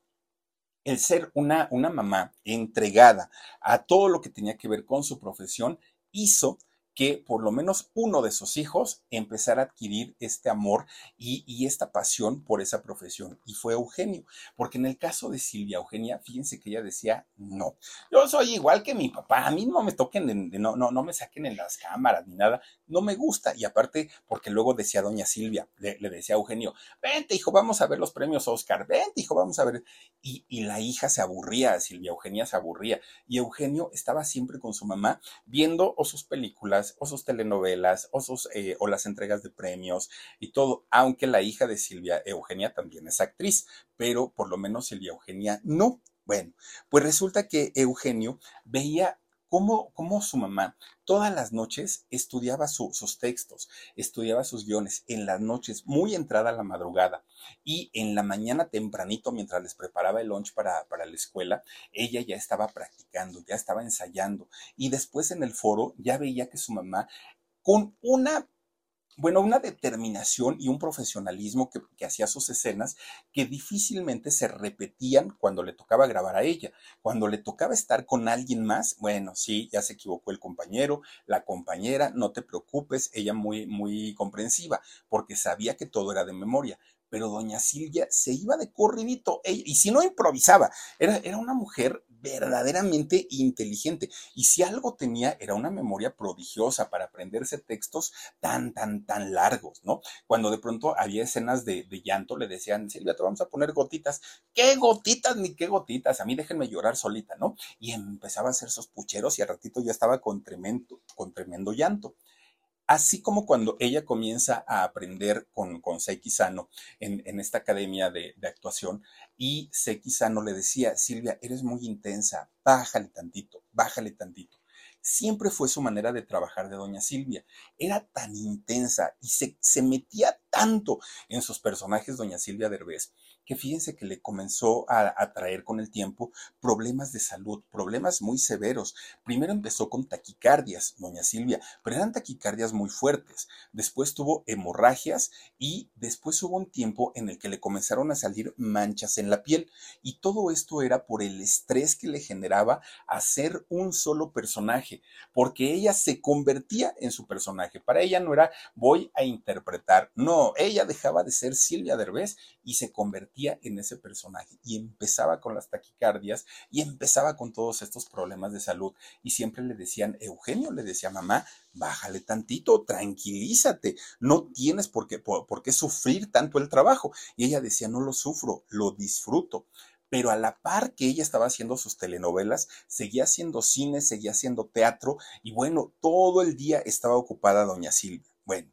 el ser una, una mamá entregada a todo lo que tenía que ver con su profesión hizo que por lo menos uno de sus hijos empezara a adquirir este amor y, esta pasión por esa profesión. Y fue Eugenio, porque en el caso de Silvia Eugenia, fíjense que ella decía, no, yo soy igual que mi papá, a mí no me toquen, no, no, no me saquen en las cámaras ni nada, no me gusta. Y aparte, porque luego decía doña Silvia, le, decía a Eugenio, vente hijo, vamos a ver los premios Oscar, vente hijo, vamos a ver. Y, y la hija se aburría, Silvia Eugenia se aburría. Y Eugenio estaba siempre con su mamá viendo o sus películas, o sus telenovelas o, sus, eh, o las entregas de premios y todo, aunque la hija de Silvia Eugenia también es actriz, pero por lo menos Silvia Eugenia no. Bueno, pues resulta que Eugenio veía cómo, su mamá todas las noches estudiaba sus textos, estudiaba sus guiones, en las noches, muy entrada a la madrugada, y en la mañana tempranito, mientras les preparaba el lunch para, para la escuela, ella ya estaba practicando, ya estaba ensayando, y después en el foro ya veía que su mamá con una bueno, una determinación y un profesionalismo que, hacía sus escenas que difícilmente se repetían cuando le tocaba grabar a ella. Cuando le tocaba estar con alguien más, bueno, sí, ya se equivocó el compañero, la compañera, no te preocupes, ella muy, muy comprensiva, porque sabía que todo era de memoria pero doña Silvia se iba de corridito, y si no improvisaba, era, era una mujer verdaderamente inteligente. Y si algo tenía, era una memoria prodigiosa para aprenderse textos tan, tan, tan largos, ¿no? Cuando de pronto había escenas de, llanto, le decían, Silvia, te vamos a poner gotitas. ¿Qué gotitas ni qué gotitas? A mí déjenme llorar solita, ¿no? Y empezaba a hacer sus pucheros y al ratito ya estaba con tremendo, con tremendo llanto. Así como cuando ella comienza a aprender con, con Seiki Sano en, esta academia de, actuación y Seiki Sano le decía, Silvia, eres muy intensa, bájale tantito, bájale tantito siempre fue su manera de trabajar de doña Silvia. Era tan intensa y se, se metía tanto en sus personajes doña Silvia Derbez que fíjense que le comenzó a, a, traer con el tiempo problemas de salud, problemas muy severos. Primero empezó con taquicardias, doña Silvia, pero eran taquicardias muy fuertes. Después tuvo hemorragias y después hubo un tiempo en el que le comenzaron a salir manchas en la piel. Y todo esto era por el estrés que le generaba hacer un solo personaje, porque ella se convertía en su personaje. Para ella no era voy a interpretar, no, ella dejaba de ser Silvia Derbez y se convertía en ese personaje y empezaba con las taquicardias y empezaba con todos estos problemas de salud y siempre le decían, Eugenio le decía, mamá, bájale tantito, tranquilízate, no tienes por qué, por, qué sufrir tanto el trabajo. Y ella decía, no lo sufro, lo disfruto pero a la par que ella estaba haciendo sus telenovelas, seguía haciendo cine, seguía haciendo teatro y bueno, todo el día estaba ocupada doña Silvia. Bueno,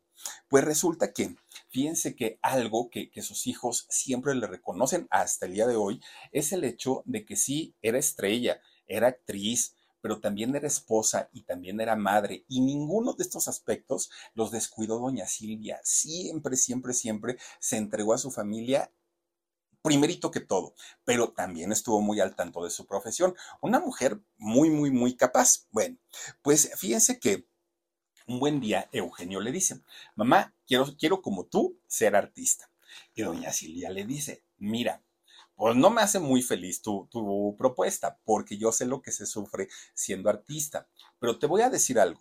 pues resulta que, fíjense que algo que, que, sus hijos siempre le reconocen hasta el día de hoy es el hecho de que sí, era estrella, era actriz, pero también era esposa y también era madre, y ninguno de estos aspectos los descuidó doña Silvia. Siempre, siempre, siempre se entregó a su familia primerito que todo, pero también estuvo muy al tanto de su profesión. Una mujer muy, muy, muy capaz. Bueno, pues fíjense que un buen día Eugenio le dice, mamá, quiero, quiero como tú ser artista. Y doña Silvia le dice, mira, pues no me hace muy feliz tu, tu propuesta, porque yo sé lo que se sufre siendo artista, pero te voy a decir algo,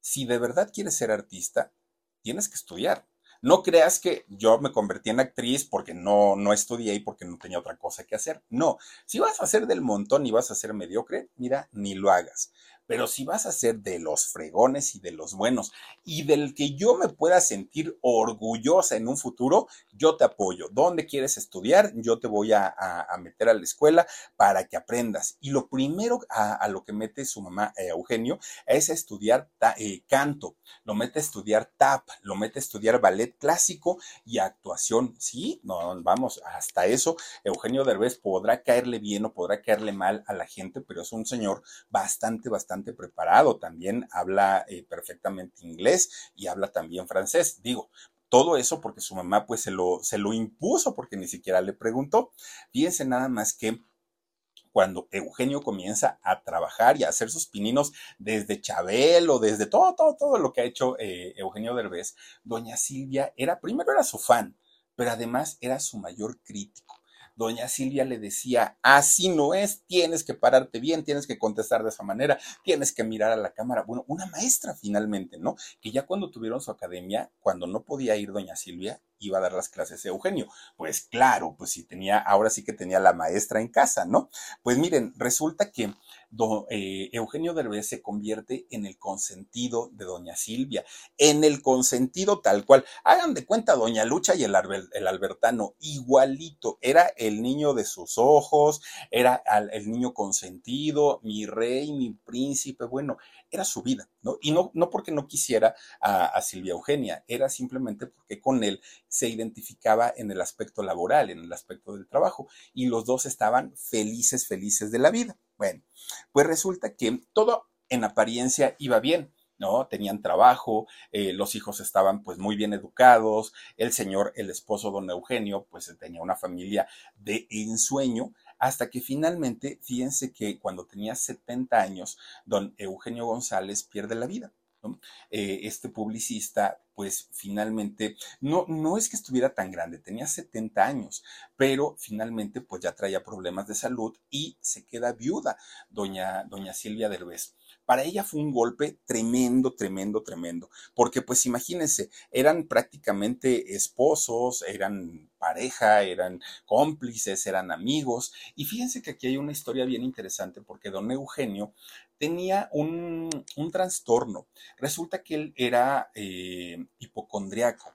si de verdad quieres ser artista, tienes que estudiar. No creas que yo me convertí en actriz porque no, no estudié y porque no tenía otra cosa que hacer. No, si vas a ser del montón y vas a ser mediocre, mira, ni lo hagas. Pero si vas a ser de los fregones y de los buenos y del que yo me pueda sentir orgullosa en un futuro, yo te apoyo. ¿Dónde quieres estudiar? Yo te voy a, meter a la escuela para que aprendas. Y lo primero a, lo que mete su mamá eh, Eugenio es estudiar eh, canto, lo mete a estudiar tap, lo mete a estudiar ballet clásico y actuación. Sí, no, vamos, hasta eso Eugenio Derbez podrá caerle bien o podrá caerle mal a la gente, pero es un señor bastante, bastante preparado, también habla eh, perfectamente inglés y habla también francés. Digo, todo eso porque su mamá pues se lo, se lo impuso porque ni siquiera le preguntó. Fíjense nada más que cuando Eugenio comienza a trabajar y a hacer sus pininos desde Chabelo, desde todo, todo, todo lo que ha hecho eh, Eugenio Derbez, doña Silvia era, primero era su fan, pero además era su mayor crítico doña Silvia le decía, así no es, tienes que pararte bien, tienes que contestar de esa manera, tienes que mirar a la cámara. Bueno, una maestra finalmente, ¿no? Que ya cuando tuvieron su academia, cuando no podía ir doña Silvia, iba a dar las clases de Eugenio. Pues claro, pues sí tenía, ahora sí que tenía la maestra en casa, ¿no? Pues miren, resulta que eh, Eugenio Derbez se convierte en el consentido de doña Silvia, en el consentido tal cual. Hagan de cuenta doña Lucha y el, el Albertano, igualito, era el niño de sus ojos, era el niño consentido, mi rey, mi príncipe, bueno, era su vida, ¿no? Y no, no porque no quisiera a, Silvia Eugenia, era simplemente porque con él se identificaba en el aspecto laboral, en el aspecto del trabajo, y los dos estaban felices, felices de la vida. Pues resulta que todo en apariencia iba bien. ¿no? Tenían trabajo, eh, los hijos estaban pues muy bien educados, el señor, el esposo don Eugenio, pues tenía una familia de ensueño, hasta que finalmente, fíjense que cuando tenía 70 años, don Eugenio González pierde la vida. Eh, este publicista, pues finalmente, no, no es que estuviera tan grande, tenía 70 años, pero finalmente pues ya traía problemas de salud y se queda viuda, doña, doña Silvia Derbez. Para ella fue un golpe tremendo, tremendo, tremendo, porque pues imagínense, eran prácticamente esposos, eran pareja, eran cómplices, eran amigos, y fíjense que aquí hay una historia bien interesante porque don Eugenio tenía un, un trastorno. Resulta que él era eh, hipocondriaco.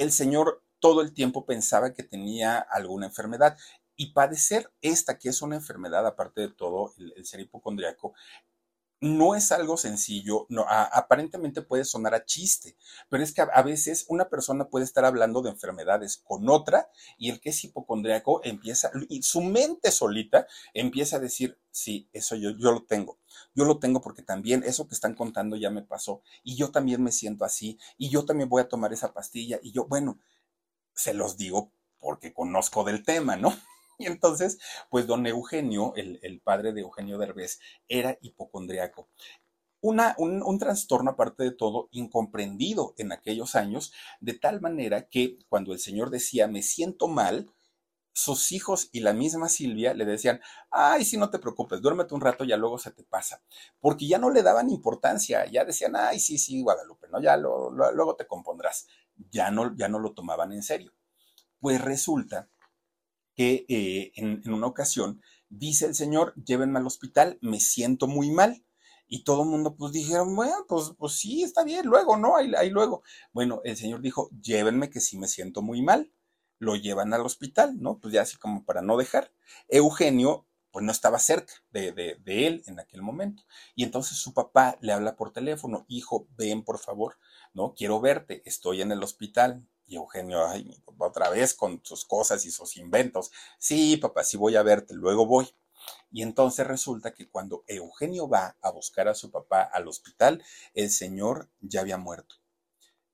el señor todo el tiempo pensaba que tenía alguna enfermedad. Y padecer esta, que es una enfermedad, aparte de todo, el, ser hipocondriaco, no es algo sencillo, no, aparentemente puede sonar a chiste, pero es que a, veces una persona puede estar hablando de enfermedades con otra y el que es hipocondriaco empieza, y su mente solita empieza a decir, sí, eso yo, yo lo tengo, yo lo tengo porque también eso que están contando ya me pasó y yo también me siento así y yo también voy a tomar esa pastilla y yo, bueno, se los digo porque conozco del tema, ¿no? Y entonces, pues don Eugenio, el, padre de Eugenio Derbez, era hipocondriaco. Un, trastorno, aparte de todo, incomprendido en aquellos años, de tal manera que cuando el Señor decía, me siento mal, sus hijos y la misma Silvia le decían, ay, sí, no te preocupes, duérmete un rato, ya luego se te pasa. Porque ya no le daban importancia, ya decían, ay, sí, sí, Guadalupe, ¿no? Ya lo, luego te compondrás. Ya no, ya no lo tomaban en serio. Pues resulta que eh, en, una ocasión dice el señor, llévenme al hospital, me siento muy mal. Y todo el mundo pues dijeron, bueno, pues, pues sí, está bien, luego, ¿no? Ahí, ahí luego. Bueno, el señor dijo, llévenme que sí me siento muy mal lo llevan al hospital, ¿no? Pues ya así como para no dejar. Eugenio, pues no estaba cerca de, de, él en aquel momento. Y entonces su papá le habla por teléfono, hijo, ven por favor, ¿no? Quiero verte, estoy en el hospital. Y Eugenio, ay, otra vez con sus cosas y sus inventos. Sí, papá, sí voy a verte, luego voy. Y entonces resulta que cuando Eugenio va a buscar a su papá al hospital, el señor ya había muerto.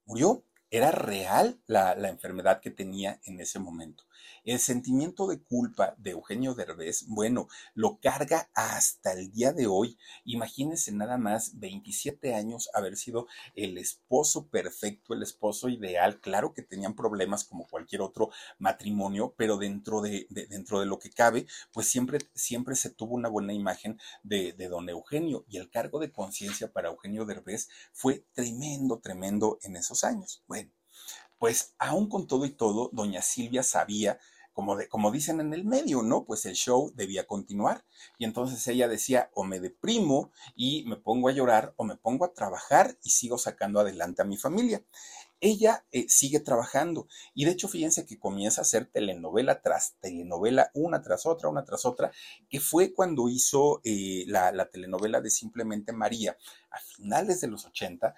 Murió era real la, enfermedad que tenía en ese momento. El sentimiento de culpa de Eugenio Derbez, bueno, lo carga hasta el día de hoy. Imagínense nada más 27 años haber sido el esposo perfecto, el esposo ideal. Claro que tenían problemas como cualquier otro matrimonio, pero dentro de, dentro de lo que cabe, pues siempre, siempre se tuvo una buena imagen de, de don Eugenio y el cargo de conciencia para Eugenio Derbez fue tremendo, tremendo en esos años. Bueno, pues aún con todo y todo, doña Silvia sabía como, como, dicen en el medio, ¿no? Pues el show debía continuar. Y entonces ella decía, o me deprimo y me pongo a llorar, o me pongo a trabajar y sigo sacando adelante a mi familia. Ella eh, sigue trabajando y de hecho fíjense que comienza a hacer telenovela tras telenovela, una tras otra, una tras otra, que fue cuando hizo eh, la, la telenovela de Simplemente María a finales de los 80,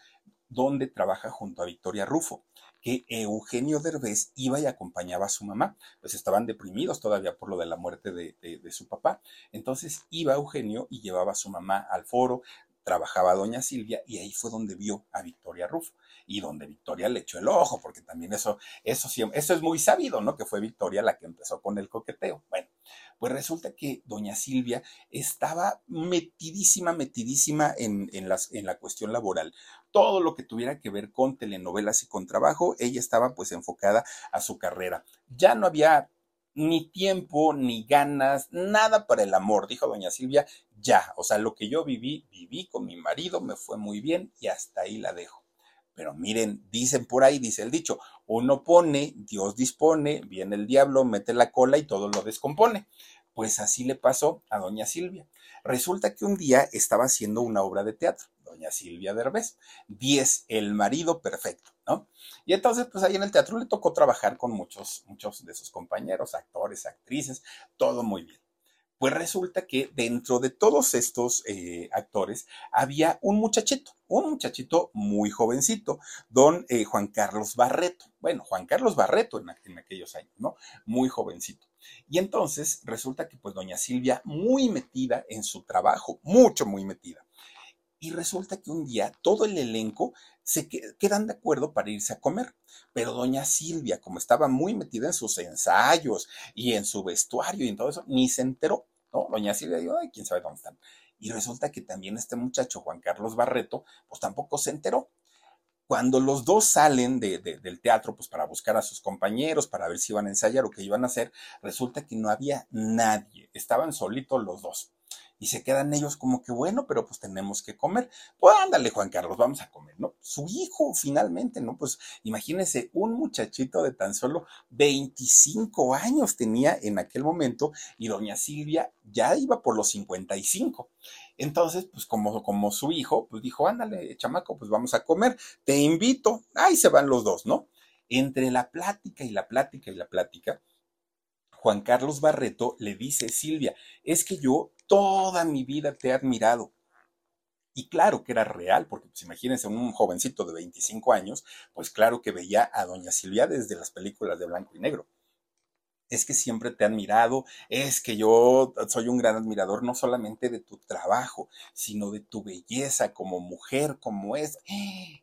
donde trabaja junto a Victoria Rufo que Eugenio Derbez iba y acompañaba a su mamá, pues estaban deprimidos todavía por lo de la muerte de, su papá. Entonces iba Eugenio y llevaba a su mamá al foro, trabajaba doña Silvia y ahí fue donde vio a Victoria Rufo y donde Victoria le echó el ojo, porque también eso, eso, eso es muy sabido, ¿no? Que fue Victoria la que empezó con el coqueteo. Bueno, pues resulta que doña Silvia estaba metidísima, metidísima en, las, en la cuestión laboral. Todo lo que tuviera que ver con telenovelas y con trabajo, ella estaba pues enfocada a su carrera. Ya no había ni tiempo, ni ganas, nada para el amor, dijo doña Silvia, ya, o sea, lo que yo viví, viví con mi marido, me fue muy bien y hasta ahí la dejo. Pero miren, dicen por ahí, dice el dicho, uno pone, Dios dispone, viene el diablo, mete la cola y todo lo descompone. Pues así le pasó a doña Silvia. Resulta que un día estaba haciendo una obra de teatro, doña Silvia Derbez, Diez, el marido perfecto, ¿no? Y entonces, pues ahí en el teatro le tocó trabajar con muchos, muchos de sus compañeros, actores, actrices, todo muy bien. Pues resulta que dentro de todos estos eh, actores había un muchachito, un muchachito muy jovencito, don eh, Juan Carlos Barreto. Bueno, Juan Carlos Barreto en, en, aquellos años, ¿no? Muy jovencito. Y entonces resulta que pues doña Silvia muy metida en su trabajo, mucho, muy metida. Y resulta que un día todo el elenco se quedan de acuerdo para irse a comer. Pero doña Silvia, como estaba muy metida en sus ensayos y en su vestuario y en todo eso, ni se enteró. ¿no? Doña Silvia dijo, ay, quién sabe dónde están. Y resulta que también este muchacho, Juan Carlos Barreto, pues tampoco se enteró. Cuando los dos salen del teatro, pues para buscar a sus compañeros, para ver si iban a ensayar o qué iban a hacer, resulta que no había nadie. Estaban solitos los dos y se quedan ellos como que bueno, pero pues tenemos que comer. Pues ándale, Juan Carlos, vamos a comer, ¿no? Su hijo finalmente, ¿no? Pues imagínense, un muchachito de tan solo 25 años tenía en aquel momento y doña Silvia ya iba por los 55. Entonces, pues como, como su hijo, pues dijo, ándale, chamaco, pues vamos a comer, te invito. Ahí se van los dos, ¿no? Entre la plática y la plática y la plática, Juan Carlos Barreto le dice, Silvia, es que yo toda mi vida te he admirado. Y claro que era real, porque pues imagínense un jovencito de 25 años, pues claro que veía a doña Silvia desde las películas de blanco y negro. Es que siempre te he admirado, es que yo soy un gran admirador no solamente de tu trabajo, sino de tu belleza como mujer, como es,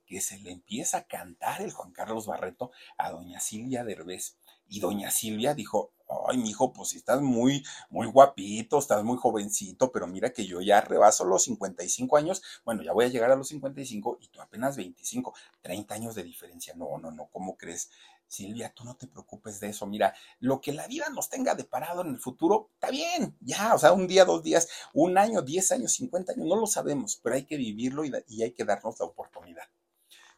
que se le empieza a cantar el Juan Carlos Barreto a doña Silvia Derbez. Y doña Silvia dijo, ay, mi hijo, pues si estás muy, muy guapito, estás muy jovencito, pero mira que yo ya rebaso los 55 años, bueno, ya voy a llegar a los 55 y tú apenas 25, 30 años de diferencia. No, no, no, ¿cómo crees? Silvia, tú no te preocupes de eso. Mira, lo que la vida nos tenga deparado en el futuro, está bien, ya, o sea, un día, dos días, un año, diez años, cincuenta años, no lo sabemos, pero hay que vivirlo y, y hay que darnos la oportunidad.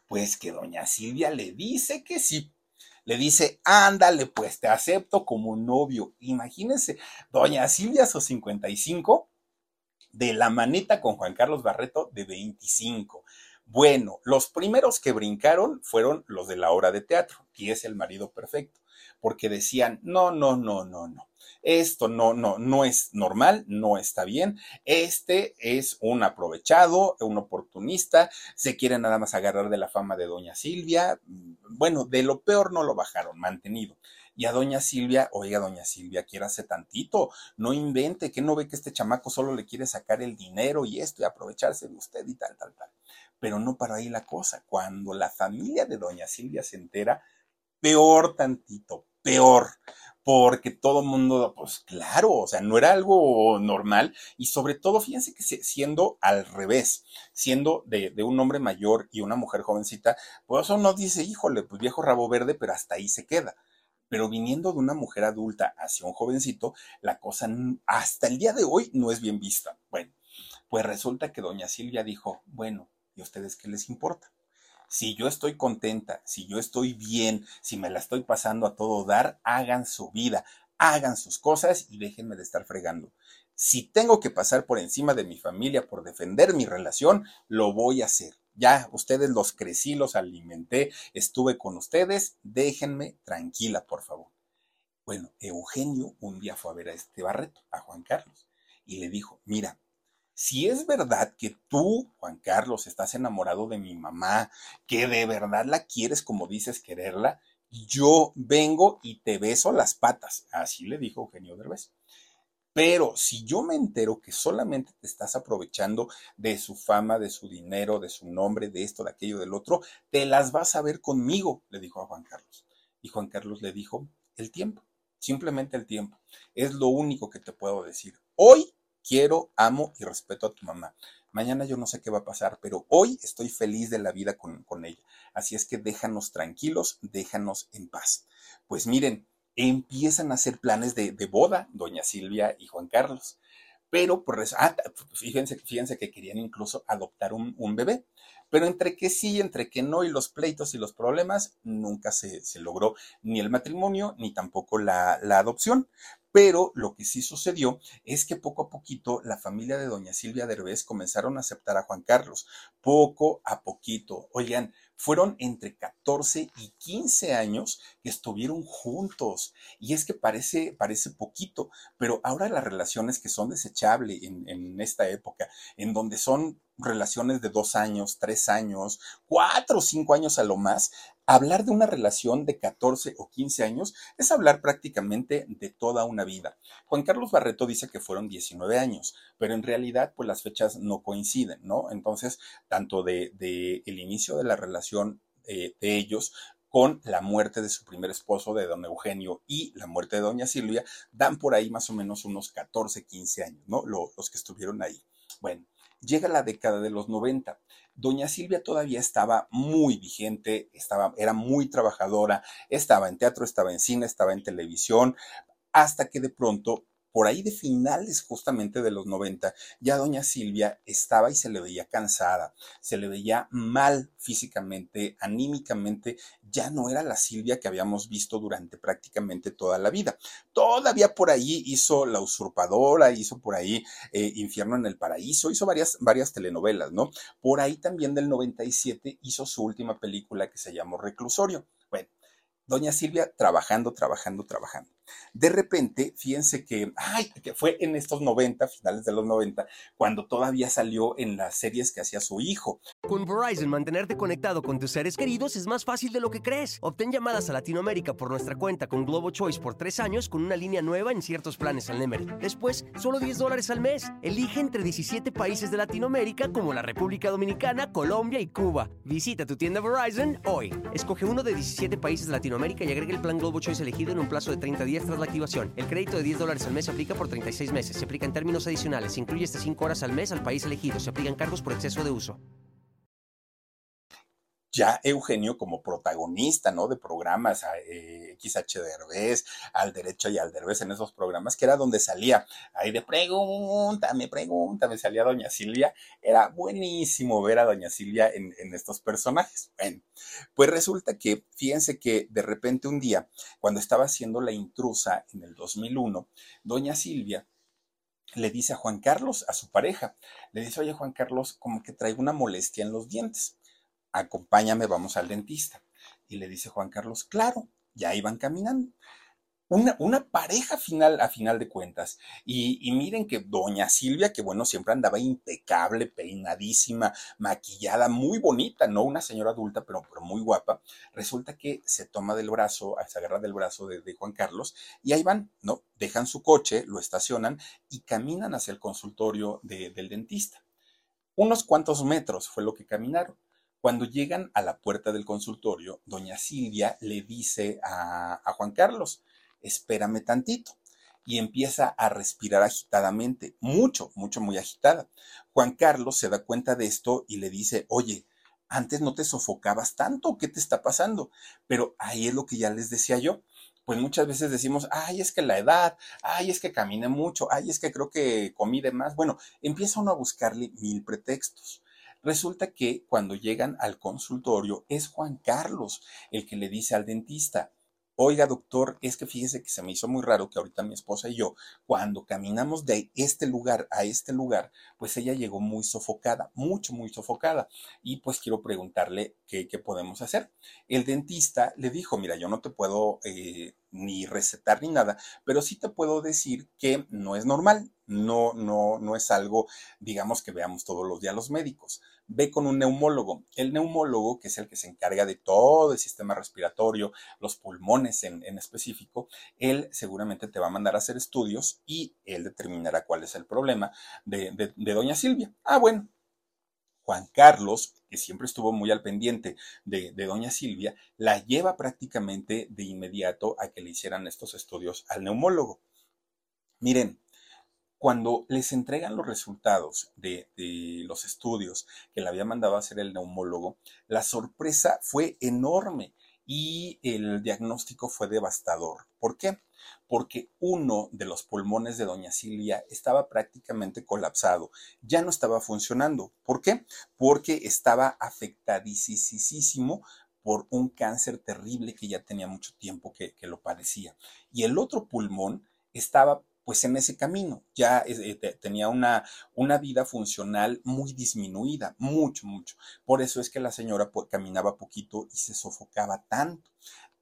Pues que doña Silvia le dice que sí. Le dice, ándale, pues te acepto como novio. Imagínense, doña Silvia sus 55, de la manita con Juan Carlos Barreto de 25. Bueno, los primeros que brincaron fueron los de la obra de teatro, y es el marido perfecto, porque decían, no, no, no, no, no. Esto no, no, no es normal, no está bien. Este es un aprovechado, un oportunista, se quiere nada más agarrar de la fama de doña Silvia. Bueno, de lo peor no lo bajaron, mantenido. Y a doña Silvia, oiga, doña Silvia, hacer tantito, no invente, que no ve que este chamaco solo le quiere sacar el dinero y esto y aprovecharse de usted y tal, tal, tal. Pero no para ahí la cosa. Cuando la familia de doña Silvia se entera, peor tantito, peor porque todo mundo, pues claro, o sea, no era algo normal y sobre todo, fíjense que siendo al revés, siendo de, un hombre mayor y una mujer jovencita, pues eso no dice, híjole, pues viejo rabo verde, pero hasta ahí se queda. Pero viniendo de una mujer adulta hacia un jovencito, la cosa hasta el día de hoy no es bien vista. Bueno, pues resulta que doña Silvia dijo, bueno, ¿y a ustedes qué les importa? Si yo estoy contenta, si yo estoy bien, si me la estoy pasando a todo dar, hagan su vida, hagan sus cosas y déjenme de estar fregando. Si tengo que pasar por encima de mi familia por defender mi relación, lo voy a hacer. Ya, ustedes los crecí, los alimenté, estuve con ustedes, déjenme tranquila, por favor. Bueno, Eugenio un día fue a ver a este Barreto, a Juan Carlos, y le dijo, mira, si es verdad que tú, Juan Carlos, estás enamorado de mi mamá, que de verdad la quieres como dices quererla, yo vengo y te beso las patas. Así le dijo Eugenio Derbez. Pero si yo me entero que solamente te estás aprovechando de su fama, de su dinero, de su nombre, de esto, de aquello, del otro, te las vas a ver conmigo, le dijo a Juan Carlos. Y Juan Carlos le dijo, el tiempo, simplemente el tiempo. Es lo único que te puedo decir. Hoy quiero, amo y respeto a tu mamá. Mañana yo no sé qué va a pasar, pero hoy estoy feliz de la vida con, ella. Así es que déjanos tranquilos, déjanos en paz. Pues miren, empiezan a hacer planes de, boda, doña Silvia y Juan Carlos. Pero, pues, ah, fíjense, fíjense que querían incluso adoptar un, bebé. Pero entre que sí, entre que no, y los pleitos y los problemas, nunca se, logró ni el matrimonio ni tampoco la, la adopción. Pero lo que sí sucedió es que poco a poquito la familia de doña Silvia Derbez comenzaron a aceptar a Juan Carlos. Poco a poquito. Oigan, fueron entre 14 y 15 años que estuvieron juntos. Y es que parece, parece poquito, pero ahora las relaciones que son desechables en, en esta época, en donde son relaciones de dos años, tres años, cuatro o cinco años a lo más, hablar de una relación de 14 o 15 años es hablar prácticamente de toda una vida. Juan Carlos Barreto dice que fueron 19 años, pero en realidad pues las fechas no coinciden, ¿no? Entonces, tanto de, el inicio de la relación eh, de ellos con la muerte de su primer esposo, de don Eugenio, y la muerte de doña Silvia, dan por ahí más o menos unos 14, 15 años, ¿no? los que estuvieron ahí. Bueno, Llega la década de los 90. Doña Silvia todavía estaba muy vigente, estaba, era muy trabajadora, estaba en teatro, estaba en cine, estaba en televisión, hasta que de pronto por ahí de finales justamente de los 90, ya doña Silvia estaba y se le veía cansada, se le veía mal físicamente, anímicamente, ya no era la Silvia que habíamos visto durante prácticamente toda la vida. Todavía por ahí hizo La usurpadora, hizo por ahí eh, Infierno en el Paraíso, hizo varias, varias telenovelas, ¿no? Por ahí también del 97 hizo su última película que se llamó Reclusorio. Bueno, doña Silvia trabajando, trabajando, trabajando. De repente, fíjense que, ay, que fue en estos 90, finales de los 90, cuando todavía salió en las series que hacía su hijo. Con Verizon, mantenerte conectado con tus seres queridos es más fácil de lo que crees. Obtén llamadas a Latinoamérica por nuestra cuenta con Globo Choice por tres años con una línea nueva en ciertos planes al Nemery. Después, solo 10 dólares al mes. Elige entre 17 países de Latinoamérica como la República Dominicana, Colombia y Cuba. Visita tu tienda Verizon hoy. Escoge uno de 17 países de Latinoamérica y agrega el plan Globo Choice elegido en un plazo de 30 días tras la activación. El crédito de 10 dólares al mes se aplica por 36 meses. Se aplica en términos adicionales. Se incluye hasta 5 horas al mes al país elegido. Se aplican cargos por exceso de uso. ya Eugenio como protagonista, ¿no? De programas, eh, XH Derbez, al derecho y al derbez en esos programas, que era donde salía ahí de pregúntame, pregúntame, salía Doña Silvia. Era buenísimo ver a Doña Silvia en, en estos personajes. Bueno, pues resulta que, fíjense que de repente un día, cuando estaba haciendo la intrusa en el 2001, Doña Silvia le dice a Juan Carlos, a su pareja, le dice, oye Juan Carlos, como que traigo una molestia en los dientes, acompáñame, vamos al dentista. Y le dice Juan Carlos, claro, ya iban caminando una, pareja final, a final de cuentas. Y, miren que doña Silvia, que bueno, siempre andaba impecable, peinadísima, maquillada, muy bonita, ¿no? Una señora adulta, pero, pero muy guapa. Resulta que se toma del brazo, se agarra del brazo de, Juan Carlos y ahí van, ¿no? Dejan su coche, lo estacionan y caminan hacia el consultorio del dentista. Unos cuantos metros fue lo que caminaron. Cuando llegan a la puerta del consultorio, doña Silvia le dice a, Juan Carlos, espérame tantito. Y empieza a respirar agitadamente, mucho, mucho, muy agitada. Juan Carlos se da cuenta de esto y le dice, oye, antes no te sofocabas tanto, ¿qué te está pasando? Pero ahí es lo que ya les decía yo. Pues muchas veces decimos, ay, es que la edad, ay, es que caminé mucho, ay, es que creo que comí de más. Bueno, empieza uno a buscarle mil pretextos. Resulta que cuando llegan al consultorio es Juan Carlos el que le dice al dentista, Oiga, doctor, es que fíjese que se me hizo muy raro que ahorita mi esposa y yo, cuando caminamos de este lugar a este lugar, pues ella llegó muy sofocada, mucho, muy sofocada. Y pues quiero preguntarle qué, qué podemos hacer. El dentista le dijo, mira, yo no te puedo eh, ni recetar ni nada, pero sí te puedo decir que no es normal, no, no, no es algo, digamos, que veamos todos los días los médicos. Ve con un neumólogo. El neumólogo, que es el que se encarga de todo el sistema respiratorio, los pulmones en, específico, él seguramente te va a mandar a hacer estudios y él determinará cuál es el problema de, doña Silvia. Ah, bueno, Juan Carlos, que siempre estuvo muy al pendiente de, doña Silvia, la lleva prácticamente de inmediato a que le hicieran estos estudios al neumólogo. Miren, cuando les entregan los resultados de, los estudios que le había mandado a hacer el neumólogo, la sorpresa fue enorme y el diagnóstico fue devastador. ¿Por qué? porque uno de los pulmones de doña Silvia estaba prácticamente colapsado, ya no estaba funcionando. ¿Por qué? Porque estaba afectadísimo por un cáncer terrible que ya tenía mucho tiempo que, lo padecía. Y el otro pulmón estaba pues en ese camino, ya eh, tenía una, una vida funcional muy disminuida, mucho, mucho. Por eso es que la señora caminaba poquito y se sofocaba tanto,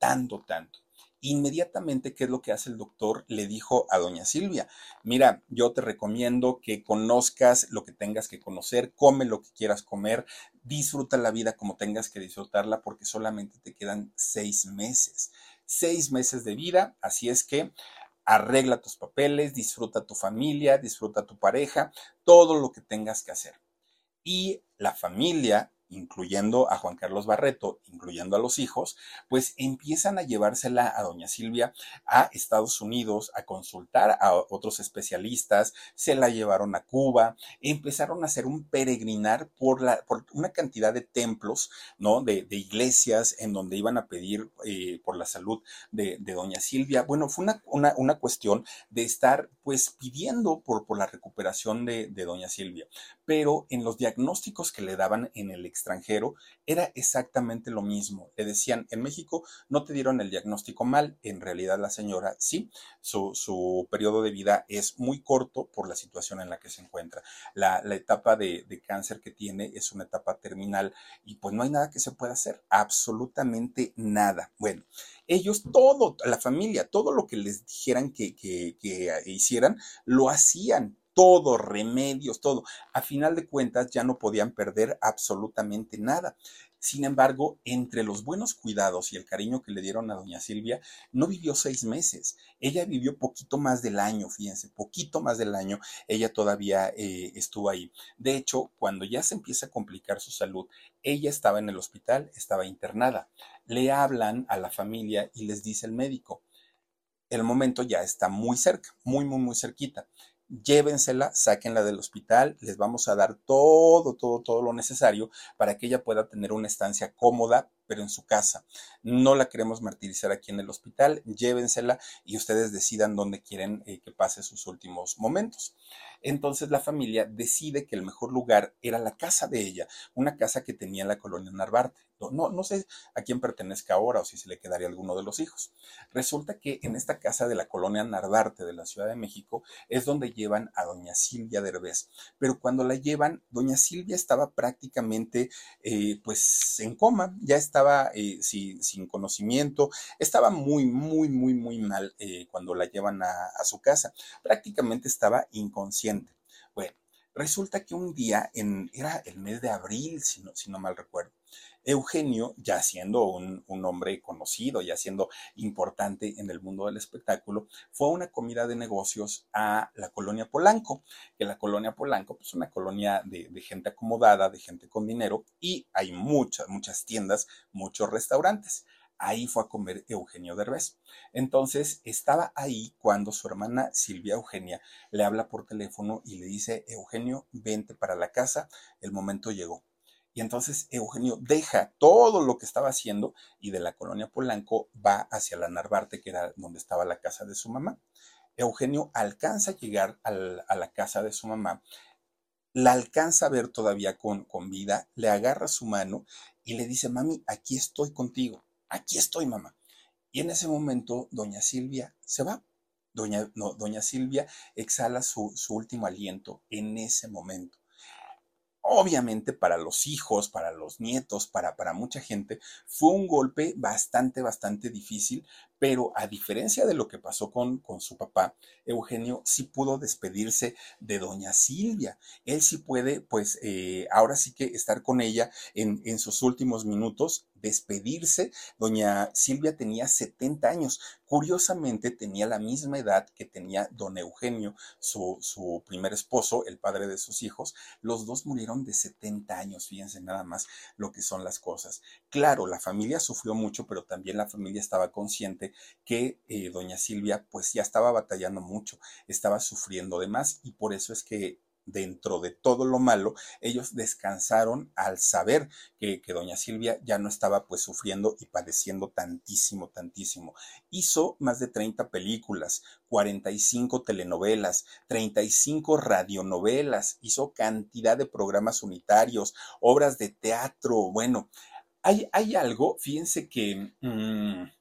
tanto, tanto. Inmediatamente, ¿qué es lo que hace el doctor? Le dijo a doña Silvia, mira, yo te recomiendo que conozcas lo que tengas que conocer, come lo que quieras comer, disfruta la vida como tengas que disfrutarla porque solamente te quedan seis meses. Seis meses de vida, así es que arregla tus papeles, disfruta tu familia, disfruta tu pareja, todo lo que tengas que hacer. Y la familia incluyendo a Juan Carlos Barreto, incluyendo a los hijos, pues empiezan a llevársela a doña Silvia a Estados Unidos a consultar a otros especialistas, se la llevaron a Cuba, empezaron a hacer un peregrinar por, la, por una cantidad de templos, ¿no? De, iglesias en donde iban a pedir eh, por la salud de, doña Silvia. Bueno, fue una, una, cuestión de estar pues pidiendo por, por la recuperación de, de doña Silvia, pero en los diagnósticos que le daban en el extranjero, era exactamente lo mismo. Le decían, en México no te dieron el diagnóstico mal, en realidad la señora sí, su, periodo de vida es muy corto por la situación en la que se encuentra. La, etapa de, de cáncer que tiene es una etapa terminal y pues no hay nada que se pueda hacer, absolutamente nada. Bueno, ellos todo, la familia, todo lo que les dijeran que, que, que hicieran, lo hacían todo, remedios, todo. A final de cuentas ya no podían perder absolutamente nada. Sin embargo, entre los buenos cuidados y el cariño que le dieron a doña Silvia, no vivió seis meses. Ella vivió poquito más del año, fíjense, poquito más del año, ella todavía eh, estuvo ahí. De hecho, cuando ya se empieza a complicar su salud, ella estaba en el hospital, estaba internada. Le hablan a la familia y les dice el médico, el momento ya está muy cerca, muy, muy, muy cerquita llévensela, sáquenla del hospital, les vamos a dar todo, todo, todo lo necesario para que ella pueda tener una estancia cómoda, pero en su casa. No la queremos martirizar aquí en el hospital, llévensela y ustedes decidan dónde quieren eh, que pase sus últimos momentos. Entonces la familia decide que el mejor lugar era la casa de ella, una casa que tenía en la colonia Narvarte. No, no sé a quién pertenezca ahora o si se le quedaría alguno de los hijos. Resulta que en esta casa de la colonia Narvarte de la Ciudad de México es donde llevan a doña Silvia Derbez. Pero cuando la llevan, doña Silvia estaba prácticamente eh, pues en coma, ya estaba eh, sin conocimiento, estaba muy, muy, muy, muy mal eh, cuando la llevan a, a su casa. Prácticamente estaba inconsciente. Bueno, resulta que un día, en, era el mes de abril, si no, si no mal recuerdo, Eugenio, ya siendo un, hombre conocido, ya siendo importante en el mundo del espectáculo, fue a una comida de negocios a la colonia Polanco, que la colonia Polanco pues, es una colonia de, de, gente acomodada, de gente con dinero, y hay muchas, muchas tiendas, muchos restaurantes. Ahí fue a comer Eugenio Derbez. Entonces estaba ahí cuando su hermana Silvia Eugenia le habla por teléfono y le dice, Eugenio, vente para la casa, el momento llegó. Y entonces Eugenio deja todo lo que estaba haciendo y de la colonia Polanco va hacia la Narvarte, que era donde estaba la casa de su mamá. Eugenio alcanza a llegar a la casa de su mamá, la alcanza a ver todavía con, con vida, le agarra su mano y le dice, mami, aquí estoy contigo, aquí estoy, mamá. Y en ese momento, doña Silvia se va. Doña, no, doña Silvia exhala su, su último aliento en ese momento. Obviamente para los hijos, para los nietos, para, para mucha gente, fue un golpe bastante, bastante difícil, pero a diferencia de lo que pasó con, con su papá, Eugenio sí pudo despedirse de doña Silvia. Él sí puede, pues, eh, ahora sí que estar con ella en, en sus últimos minutos despedirse. Doña Silvia tenía 70 años. Curiosamente tenía la misma edad que tenía don Eugenio, su, su, primer esposo, el padre de sus hijos. Los dos murieron de 70 años, fíjense nada más lo que son las cosas. Claro, la familia sufrió mucho, pero también la familia estaba consciente que eh, doña Silvia pues ya estaba batallando mucho, estaba sufriendo de más y por eso es que dentro de todo lo malo, ellos descansaron al saber que, doña Silvia ya no estaba pues sufriendo y padeciendo tantísimo, tantísimo. Hizo más de 30 películas, 45 telenovelas, 35 radionovelas, hizo cantidad de programas unitarios, obras de teatro, bueno. Hay, hay algo, fíjense que mm,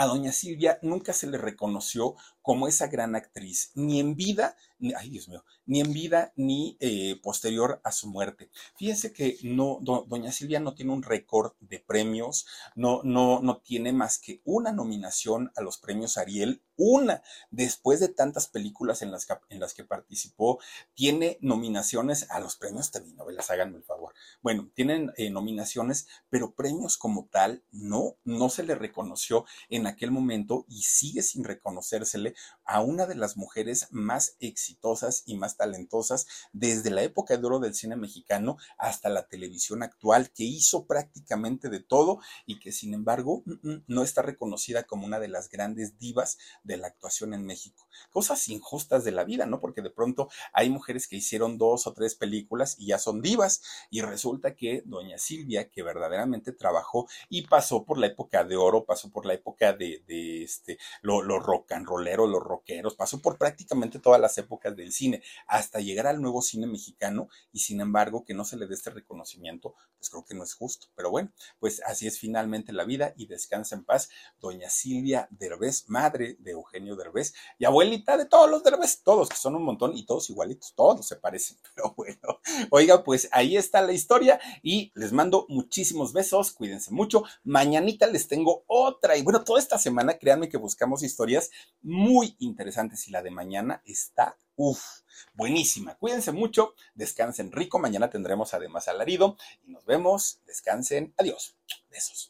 a doña Silvia nunca se le reconoció como esa gran actriz, ni en vida, ni, ay Dios mío, ni en vida ni eh, posterior a su muerte. Fíjense que no, doña Silvia no tiene un récord de premios, no, no, no tiene más que una nominación a los premios Ariel, una, después de tantas películas en las que, participó, tiene nominaciones a los premios telenovelas, háganme el favor. Bueno, tienen eh, nominaciones, pero premios como tal, no, no se le reconoció en aquel momento y sigue sin reconocérsele a una de las mujeres más exitosas y más talentosas desde la época de oro del cine mexicano hasta la televisión actual, que hizo prácticamente de todo y que sin embargo mm, mm, no está reconocida como una de las grandes divas de la actuación en México. Cosas injustas de la vida, ¿no? Porque de pronto hay mujeres que hicieron dos o tres películas y ya son divas y resulta que doña Silvia, que verdaderamente trabajó y pasó por la época de oro, pasó por la época de, este, lo, lo rock and rollero, los rockeros, pasó por prácticamente todas las épocas del cine, hasta llegar al nuevo cine mexicano y sin embargo que no se le dé este reconocimiento, pues creo que no es justo. Pero bueno, pues así es finalmente la vida y descansa en paz doña Silvia Derbez, madre de Eugenio Derbez y abuelita de todos los Derbez, todos que son un montón y todos igualitos, todos se parecen, pero bueno, oiga, pues ahí está la historia y les mando muchísimos besos, cuídense mucho, mañanita les tengo otra y bueno, toda esta semana créanme que buscamos historias muy muy interesantes y la de mañana está, uff, buenísima. Cuídense mucho, descansen rico. Mañana tendremos además alarido y nos vemos. Descansen. Adiós. Besos.